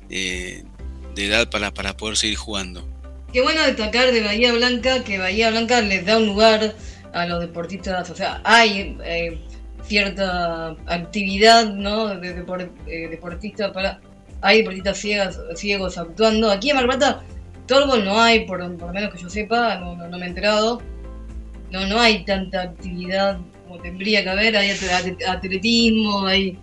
eh, de edad para, para poder seguir jugando. Qué bueno destacar de Bahía Blanca que Bahía Blanca les da un lugar a los deportistas, o sea, hay eh, cierta actividad, ¿no? De depor- eh, deportistas para, hay deportistas ciegas, ciegos actuando. Aquí en Mar del Plata, Torbol no hay, por, por lo menos que yo sepa, no, no- no me he enterado. No, no hay tanta actividad como tendría que haber, hay at- at- atletismo, hay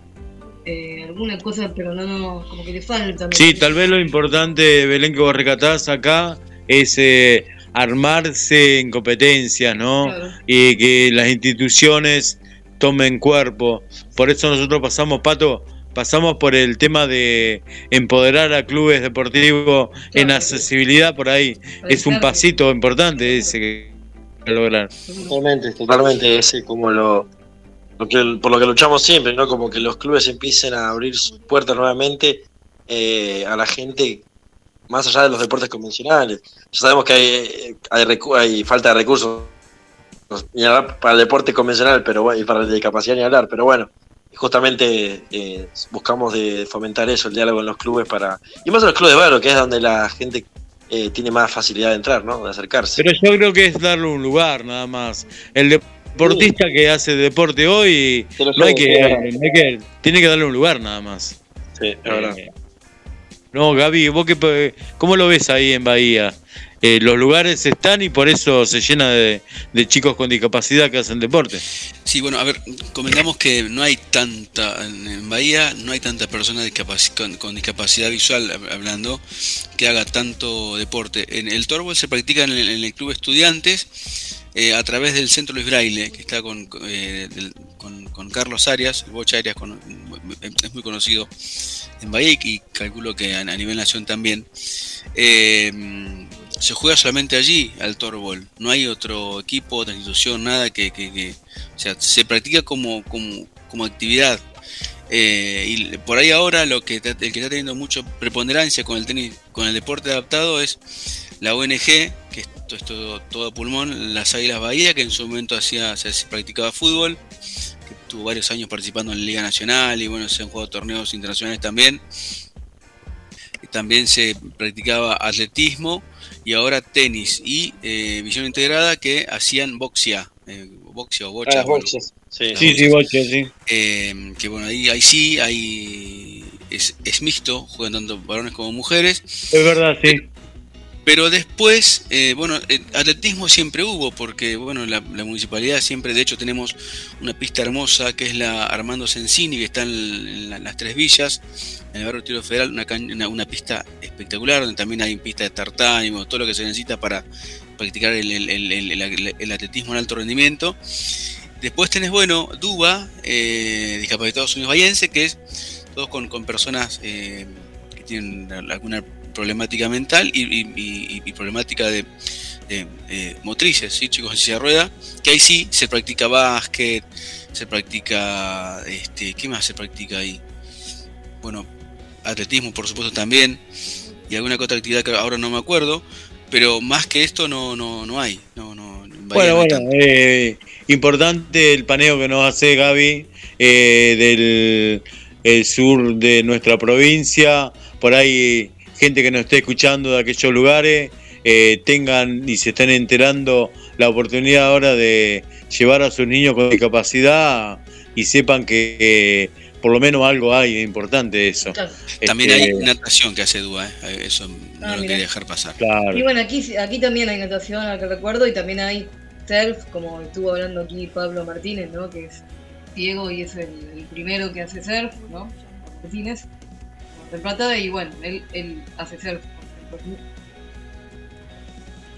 eh, algunas cosas, pero no, no, como que le faltan. Sí, tal vez lo importante, Belén, que vos recatás acá es eh, armarse en competencias, ¿no? Claro. Y que las instituciones tomen cuerpo. Por eso nosotros pasamos, Pato, pasamos por el tema de empoderar a clubes deportivos en accesibilidad por ahí. Es un pasito importante ese que lograr. Totalmente, totalmente. Ese como lo, lo que, por lo que luchamos siempre, ¿no? Como que los clubes empiecen a abrir sus puertas nuevamente eh, a la gente más allá de los deportes convencionales. Ya sabemos que hay, hay, recu- hay falta de recursos ni hablar para el deporte convencional, pero y para el de discapacidad ni hablar, pero bueno, justamente eh, buscamos de fomentar eso, el diálogo en los clubes para, y más en los clubes de barrio, que es donde la gente eh, tiene más facilidad de entrar, ¿no? De acercarse. Pero yo creo que es darle un lugar nada más. El deportista que hace deporte hoy, no hay, que, no hay que- tiene que darle un lugar nada más. Sí, es verdad. Eh, no, Gaby, ¿vos qué, cómo lo ves ahí en Bahía? Eh, los lugares están y por eso se llena de, de chicos con discapacidad que hacen deporte. Sí, bueno, a ver, comentamos que no hay tanta, en Bahía no hay tanta persona con, discapacidad visual, hab- hablando, que haga tanto deporte. En el torbol se practica en el, club estudiantes eh, a través del Centro Luis Braille, que está con, eh, con, Carlos Arias, el Bocha Arias con- es muy conocido en Bahía y calculo que a, a nivel nación también. Eh, se juega solamente allí al torbol. No hay otro equipo, otra institución, nada que, que- o sea, se practica como, como, como actividad. Eh, y por ahí ahora lo que el que está teniendo mucha preponderancia con el tenis, con el deporte adaptado es la ONG, que es todo, esto, todo pulmón, las Águilas Bahía, que en su momento hacía, se, practicaba fútbol, que tuvo varios años participando en la Liga Nacional y bueno, se han jugado torneos internacionales también. También se practicaba atletismo y ahora tenis y eh, visión integrada que hacían boxia, eh, boxia o bocha. Ah, bueno, boxes. Sí. Sí, sí, sí. eh, que bueno, ahí, ahí sí, hay, es, es mixto, juegan tanto varones como mujeres. Es verdad, sí. Pero después, eh, bueno, eh, atletismo siempre hubo, porque bueno, la, la municipalidad siempre, de hecho, tenemos una pista hermosa que es la Armando Sensini, que está en, en la- en las tres villas, en el barrio Tiro Federal, una, una, pista espectacular, donde también hay pista de tartán y bueno, todo lo que se necesita para practicar el, el- el- el- el- el atletismo en alto rendimiento. Después tenés, bueno, Duba, eh, discapacitados unidos bahiense, que es todos con, con personas eh, que tienen alguna problemática mental y, y- y- y problemática de, eh, eh, motrices, ¿sí? chicos en silla de rueda, que ahí sí se practica básquet, se practica, este, ¿qué más se practica ahí? Bueno, atletismo por supuesto también, y alguna otra actividad que ahora no me acuerdo, pero más que esto no, no, no hay. No, no, Bueno, bueno, eh, importante el paneo que nos hace Gaby eh, del el sur de nuestra provincia. Por ahí, gente que nos esté escuchando de aquellos lugares, eh, tengan y se estén enterando la oportunidad ahora de llevar a sus niños con discapacidad y sepan que eh, por lo menos algo hay de importante de eso. Claro. También Este, hay natación que hace Dúa, ¿eh? eso no Ah, lo quería dejar pasar. Claro. Y bueno, aquí, aquí también hay natación, al que recuerdo, y también hay surf, como estuvo hablando aquí Pablo Martínez, ¿no? Que es ciego y es el, el primero que hace surf, ¿no? Martínez, de Plata, y bueno, él, él hace.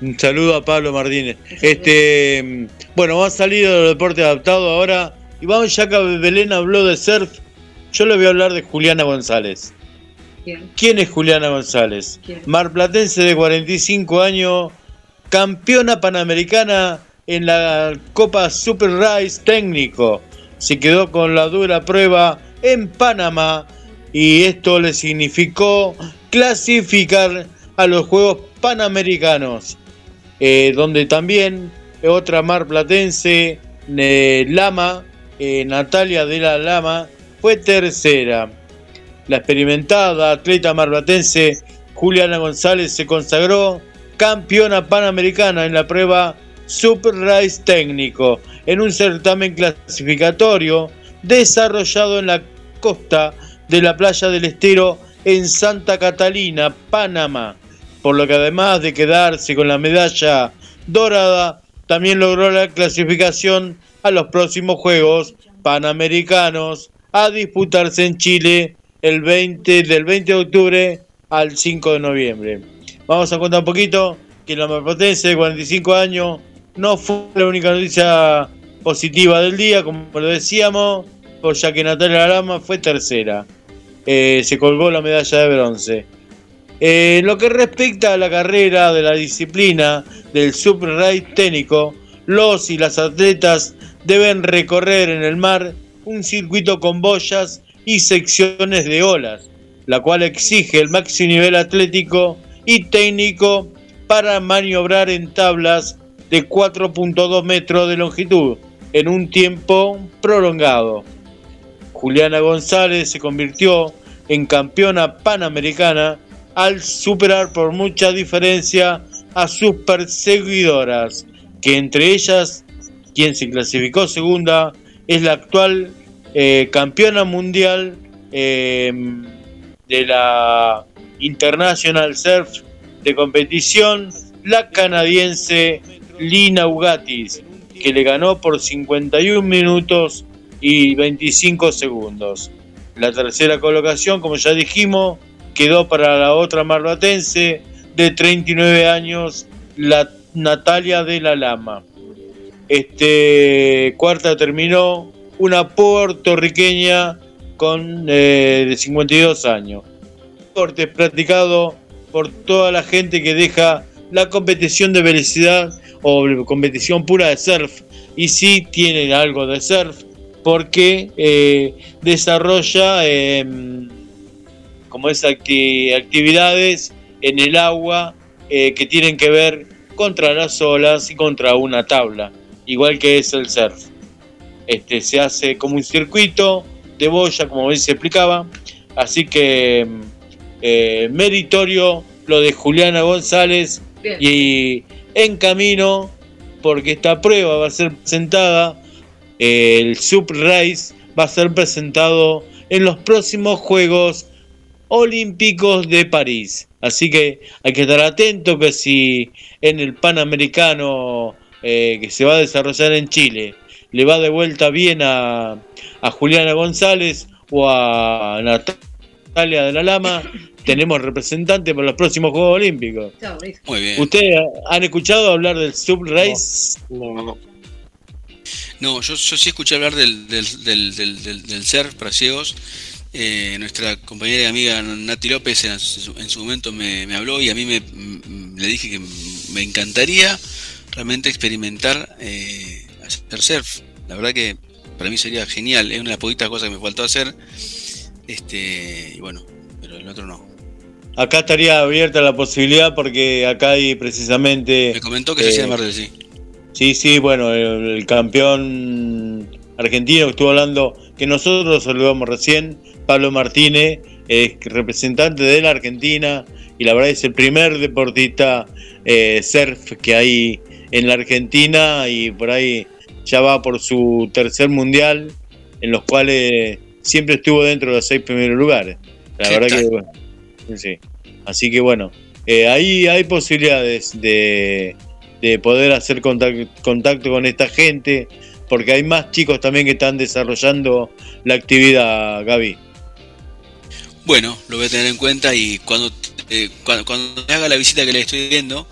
Un saludo a Pablo Martínez. Este, mm, bueno, vamos a salir de los deportes adaptados ahora. Y vamos, ya que Belén habló de surf, yo le voy a hablar de Juliana González. Bien. ¿Quién es Juliana González? ¿Quién? Marplatense de 45 años, campeona panamericana en la Copa Super Race técnico. Se quedó con la dura prueba en Panamá y esto le significó clasificar a los Juegos Panamericanos, eh, donde también otra marplatense, eh, Lama, eh, Natalia de la Lama, fue tercera. La experimentada atleta marplatense Juliana González se consagró campeona panamericana en la prueba Super Race técnico en un certamen clasificatorio desarrollado en la costa de la playa del Estero en Santa Catalina, Panamá, por lo que además de quedarse con la medalla dorada, también logró la clasificación a los próximos Juegos Panamericanos a disputarse en Chile el 20 del 20 de octubre al 5 de noviembre. Vamos a contar un poquito que la marplatense de 45 años no fue la única noticia positiva del día, como lo decíamos, ya que Natalia Lama fue tercera. Eh, se colgó la medalla de bronce. Eh, en lo que respecta a la carrera de la disciplina del Race técnico, los y las atletas deben recorrer en el mar un circuito con boyas y secciones de olas, la cual exige el máximo nivel atlético y técnico para maniobrar en tablas de 4.2 metros de longitud en un tiempo prolongado. Juliana González se convirtió en campeona panamericana al superar por mucha diferencia a sus perseguidoras, que entre ellas, quien se clasificó segunda, es la actual eh, campeona mundial eh, de la International Surf de competición, la canadiense Lina Ugatis, que le ganó por 51 minutos y 25 segundos. La tercera colocación, como ya dijimos, quedó para la otra marbatense de 39 años, la Natalia de la Lama. Este cuarta terminó una puertorriqueña con eh, de 52 años. Deporte practicado por toda la gente que deja la competición de velocidad o competición pura de surf y sí tiene algo de surf porque eh, desarrolla eh, como es acti- actividades en el agua eh, que tienen que ver contra las olas y contra una tabla, igual que es el surf. Este, se hace como un circuito de boya, como bien se explicaba, así que eh, meritorio lo de Juliana González Bien. y en camino, porque esta prueba va a ser presentada, el Sub Race va a ser presentado en los próximos Juegos Olímpicos de París. Así que hay que estar atento que si en el Panamericano eh, que se va a desarrollar en Chile le va de vuelta bien a, a Juliana González o a Natalia de la Lama, tenemos representante para los próximos Juegos Olímpicos. Muy bien. ¿Ustedes han escuchado hablar del Sub Race? No, No, yo, yo sí escuché hablar del, del, del, del, del- para ciegos. Eh, nuestra compañera y amiga Nati López en su, en su momento me, me habló y a mí me, m- le dije que me encantaría realmente experimentar eh, hacer surf. La verdad que para mí sería genial, es una de las poquitas cosas que me faltó hacer. Este, y bueno, pero el otro no. Acá estaría abierta la posibilidad porque acá hay precisamente. Me comentó que se hacía en eh, Mar del Sí. Sí, sí, bueno, el, el campeón argentino que estuvo hablando, que nosotros saludamos recién, Pablo Martínez, es representante de la Argentina y la verdad es el primer deportista eh, surf que hay en la Argentina y por ahí ya va por su tercer mundial, en los cuales siempre estuvo dentro de los seis primeros lugares. La ¿Qué verdad tal? que bueno, sí. Así que bueno, eh, ahí hay posibilidades de, de poder hacer contacto, contacto con esta gente, porque hay más chicos también que están desarrollando la actividad, Gaby. Bueno, lo voy a tener en cuenta y cuando, eh, cuando, cuando haga la visita que le estoy viendo,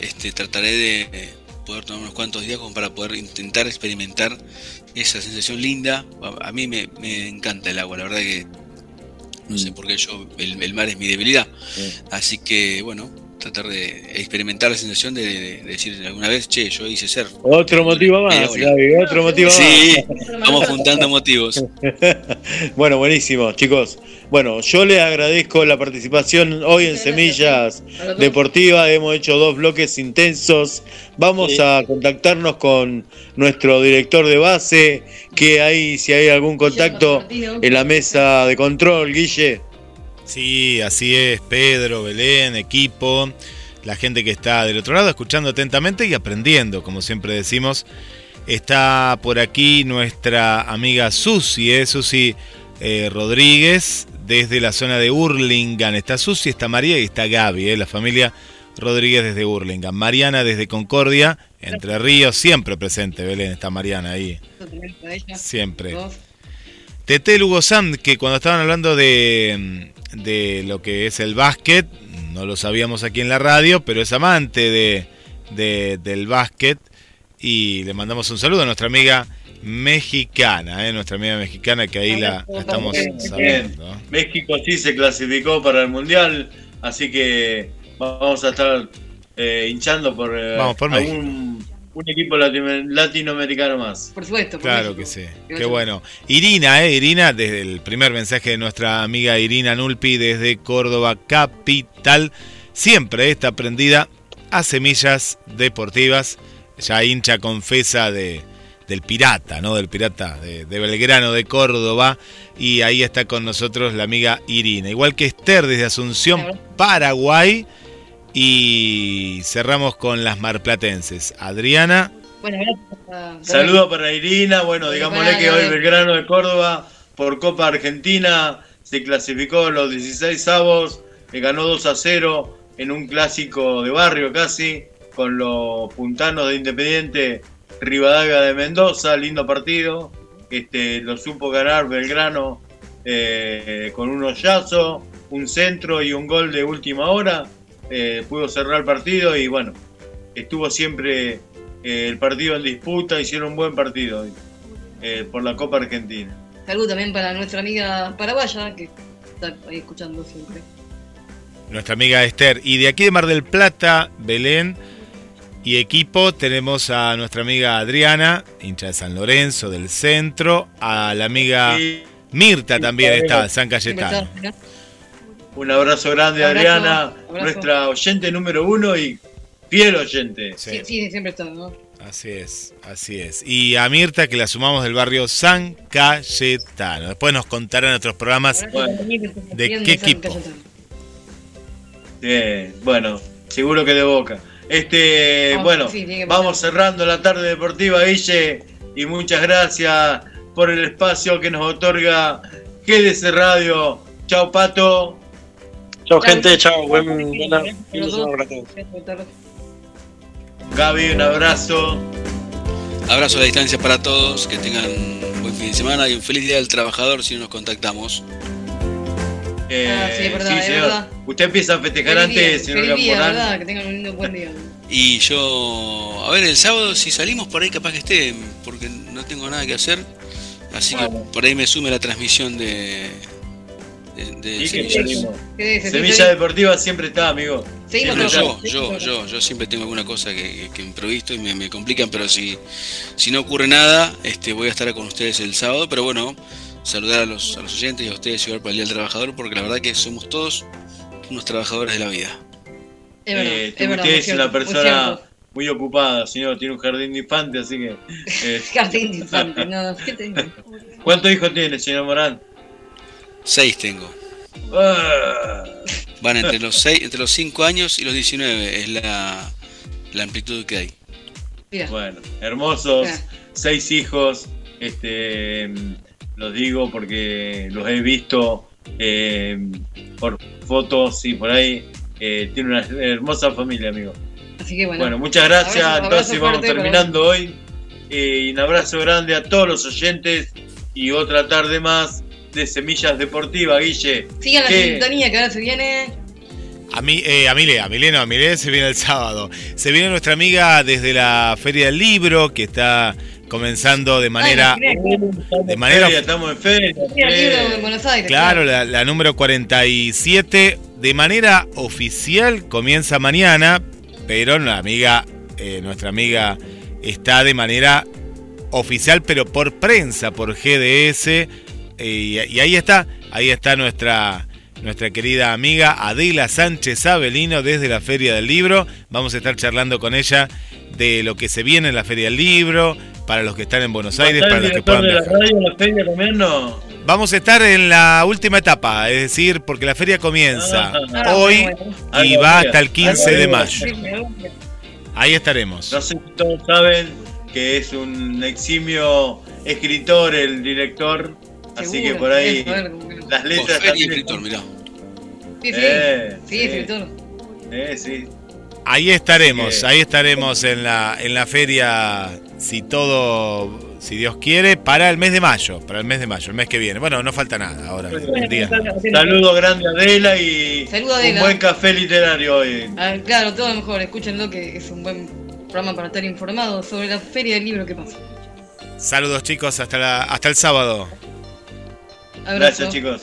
este, trataré de eh, poder tomar unos cuantos días como para poder intentar experimentar esa sensación linda. A, a mí me, me encanta el agua, la verdad que no sé por qué yo, el, el mar es mi debilidad. Así que bueno, tratar de experimentar la sensación de, de- de decir alguna vez, che, yo hice surf. Otro motivo más. Gaby, otro motivo Sí, más. vamos juntando motivos. bueno, buenísimo, chicos. Bueno, yo les agradezco la participación hoy en Semillas Deportivas. Hemos hecho dos bloques intensos. Vamos Sí. a contactarnos con nuestro director de base, que hay, si hay algún contacto en la mesa de control, Guille. Sí, así es, Pedro, Belén, equipo, la gente que está del otro lado escuchando atentamente y aprendiendo, como siempre decimos. Está por aquí nuestra amiga Susi, ¿eh? Susi eh, Rodríguez, desde la zona de Hurlingham. Está Susi, está María y está Gaby, ¿eh? la familia Rodríguez desde Hurlingham. Mariana desde Concordia, Entre Ríos, siempre presente, Belén, está Mariana ahí, siempre. Tete Lugo Sand, que cuando estaban hablando de, de lo que es el básquet, no lo sabíamos aquí en la radio, pero es amante de, de- del básquet. Y le mandamos un saludo a nuestra amiga mexicana, ¿eh? nuestra amiga mexicana que ahí la, la estamos Bien. sabiendo. México sí se clasificó para el Mundial, así que vamos a estar eh, hinchando por, eh, Vamos por algún un equipo latino- latinoamericano más. Por supuesto. por Claro México. que sí, qué bueno. Irina, ¿eh? Irina, desde el primer mensaje de nuestra amiga Irina Nulpi desde Córdoba Capital, siempre está prendida a semillas deportivas, ya hincha confesa de, del pirata, ¿no? Del pirata de, de Belgrano, de Córdoba, y ahí está con nosotros la amiga Irina. Igual que Esther desde Asunción, Paraguay, y cerramos con las marplatenses. Adriana. Bueno, gracias. Saludos para Irina, bueno, digámosle que hoy Belgrano de Córdoba por Copa Argentina se clasificó en los 16 avos, le ganó 2 a 0 en un clásico de barrio casi, con los puntanos de Independiente Rivadavia de Mendoza, lindo partido, este, lo supo ganar Belgrano eh, con un hoyazo, un centro y un gol de última hora, eh, pudo cerrar el partido y bueno, estuvo siempre eh, el partido en disputa, hicieron un buen partido eh, por la Copa Argentina. Salud también para nuestra amiga paraguaya que está ahí escuchando siempre. nuestra amiga Esther. Y de aquí de Mar del Plata, Belén y equipo, tenemos a nuestra amiga Adriana, hincha de San Lorenzo, del centro, a la amiga Sí. Mirta también está, de San Cayetano. Un abrazo grande, Abrazo, Adriana, abrazo. nuestra oyente número uno y fiel oyente. Sí, sí, siempre está, ¿no? Así es, así es. Y a Mirta, que la sumamos del barrio San Cayetano. Después nos contará en otros programas de qué equipo. Bien, bueno, seguro que de boca. Este, Vamos, bueno, sí, vamos cerrando la tarde deportiva, Guille, y muchas gracias por el espacio que nos otorga GDC Radio. Chao, Pato. Chao, gente. Chao. Buen, buena fin de semana para. Gaby, un abrazo. Abrazo a la distancia para todos, que tengan un buen fin de semana y un feliz día del trabajador si nos contactamos. Eh, Ah, sí, es verdad, es señor. verdad. Usted empieza a festejar Feliz día, antes, señor feliz día. ¿verdad? Que tengan un lindo buen día. Y yo, a ver, el sábado si salimos por ahí capaz que esté, porque no tengo nada que hacer. Así que por ahí me sume la transmisión de, de- semillas. Semilla Deportiva siempre está, amigo. Yo, seguimos yo, trabajando. yo, yo siempre tengo alguna cosa que, que, que improvisto y me, me complican, pero si, si no ocurre nada, este, voy a estar con ustedes el sábado. Pero bueno, saludar a los, a los oyentes y a ustedes igual para el Día del Trabajador, porque la verdad que somos todos unos trabajadores de la vida. Es verdad, Eh, es verdad, usted una persona muy ocupada, señor. Tiene un jardín de infantes, así que. eh, Jardín de infante, no, ¿qué te digo? ¿Cuántos hijos tiene, señor Morán? Seis tengo. Ah, Van entre los seis, entre los 5 años y los 19, es la, la amplitud que hay. Mira, bueno, hermosos, Mira. seis hijos. Este, los digo porque los he visto eh, por fotos y por ahí. Eh, tiene una hermosa familia, amigo. así que bueno. Bueno, muchas gracias. Abrazo- Entonces abrazo vamos terminando hoy. Eh, y un abrazo grande a todos los oyentes. Y otra tarde más de Semillas Deportivas, Guille. Sigan la sintonía que ahora se viene. A mí, eh, a Milé, a Milé no, a Milé se viene el sábado. Se viene nuestra amiga desde la Feria del Libro, que está comenzando de manera... Ay, no, de manera Feria, estamos en feria. Eh. en Buenos Aires. Claro, la, la número 47 de manera oficial comienza mañana, pero la amiga, eh, nuestra amiga está de manera oficial, pero por prensa, por GDS, y, y ahí está, ahí está nuestra nuestra querida amiga Adela Sánchez Avelino desde la Feria del Libro. Vamos a estar charlando con ella de lo que se viene en la Feria del Libro, para los que están en Buenos Aires, ¿Está para los que puedan de la viajar. radio la feria también no? Vamos a estar en la última etapa, es decir, porque la feria comienza Ah, hoy Ah, y no, va hasta el 15 de mayo. Ahí estaremos. No sé si todos saben que es un eximio escritor, el director. Así que por ahí que- las letras y también- escritor, mirá. Sí, sí. Eh, sí, sí. escritor. Eh, sí. Ahí estaremos, Sí. ahí estaremos en la, en la feria, si todo, si Dios quiere, para el mes de mayo, para el mes de mayo, el mes que viene. Bueno, no falta nada ahora. Saludo grande a Adela y Saludo a un buen café literario hoy. Ah, claro, todo lo mejor. Escúchenlo que es un buen programa para estar informados sobre la feria del libro que pasa. Saludos chicos, hasta, la, hasta el sábado. Gracias chicos.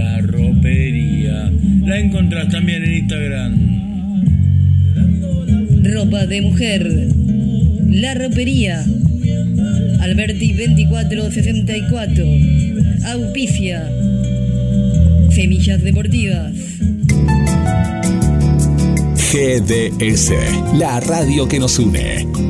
La ropería la encontrás también en Instagram. Ropa de mujer. La ropería. Alberti 2464. Auspicia. Semillas Deportivas. GDS, la radio que nos une.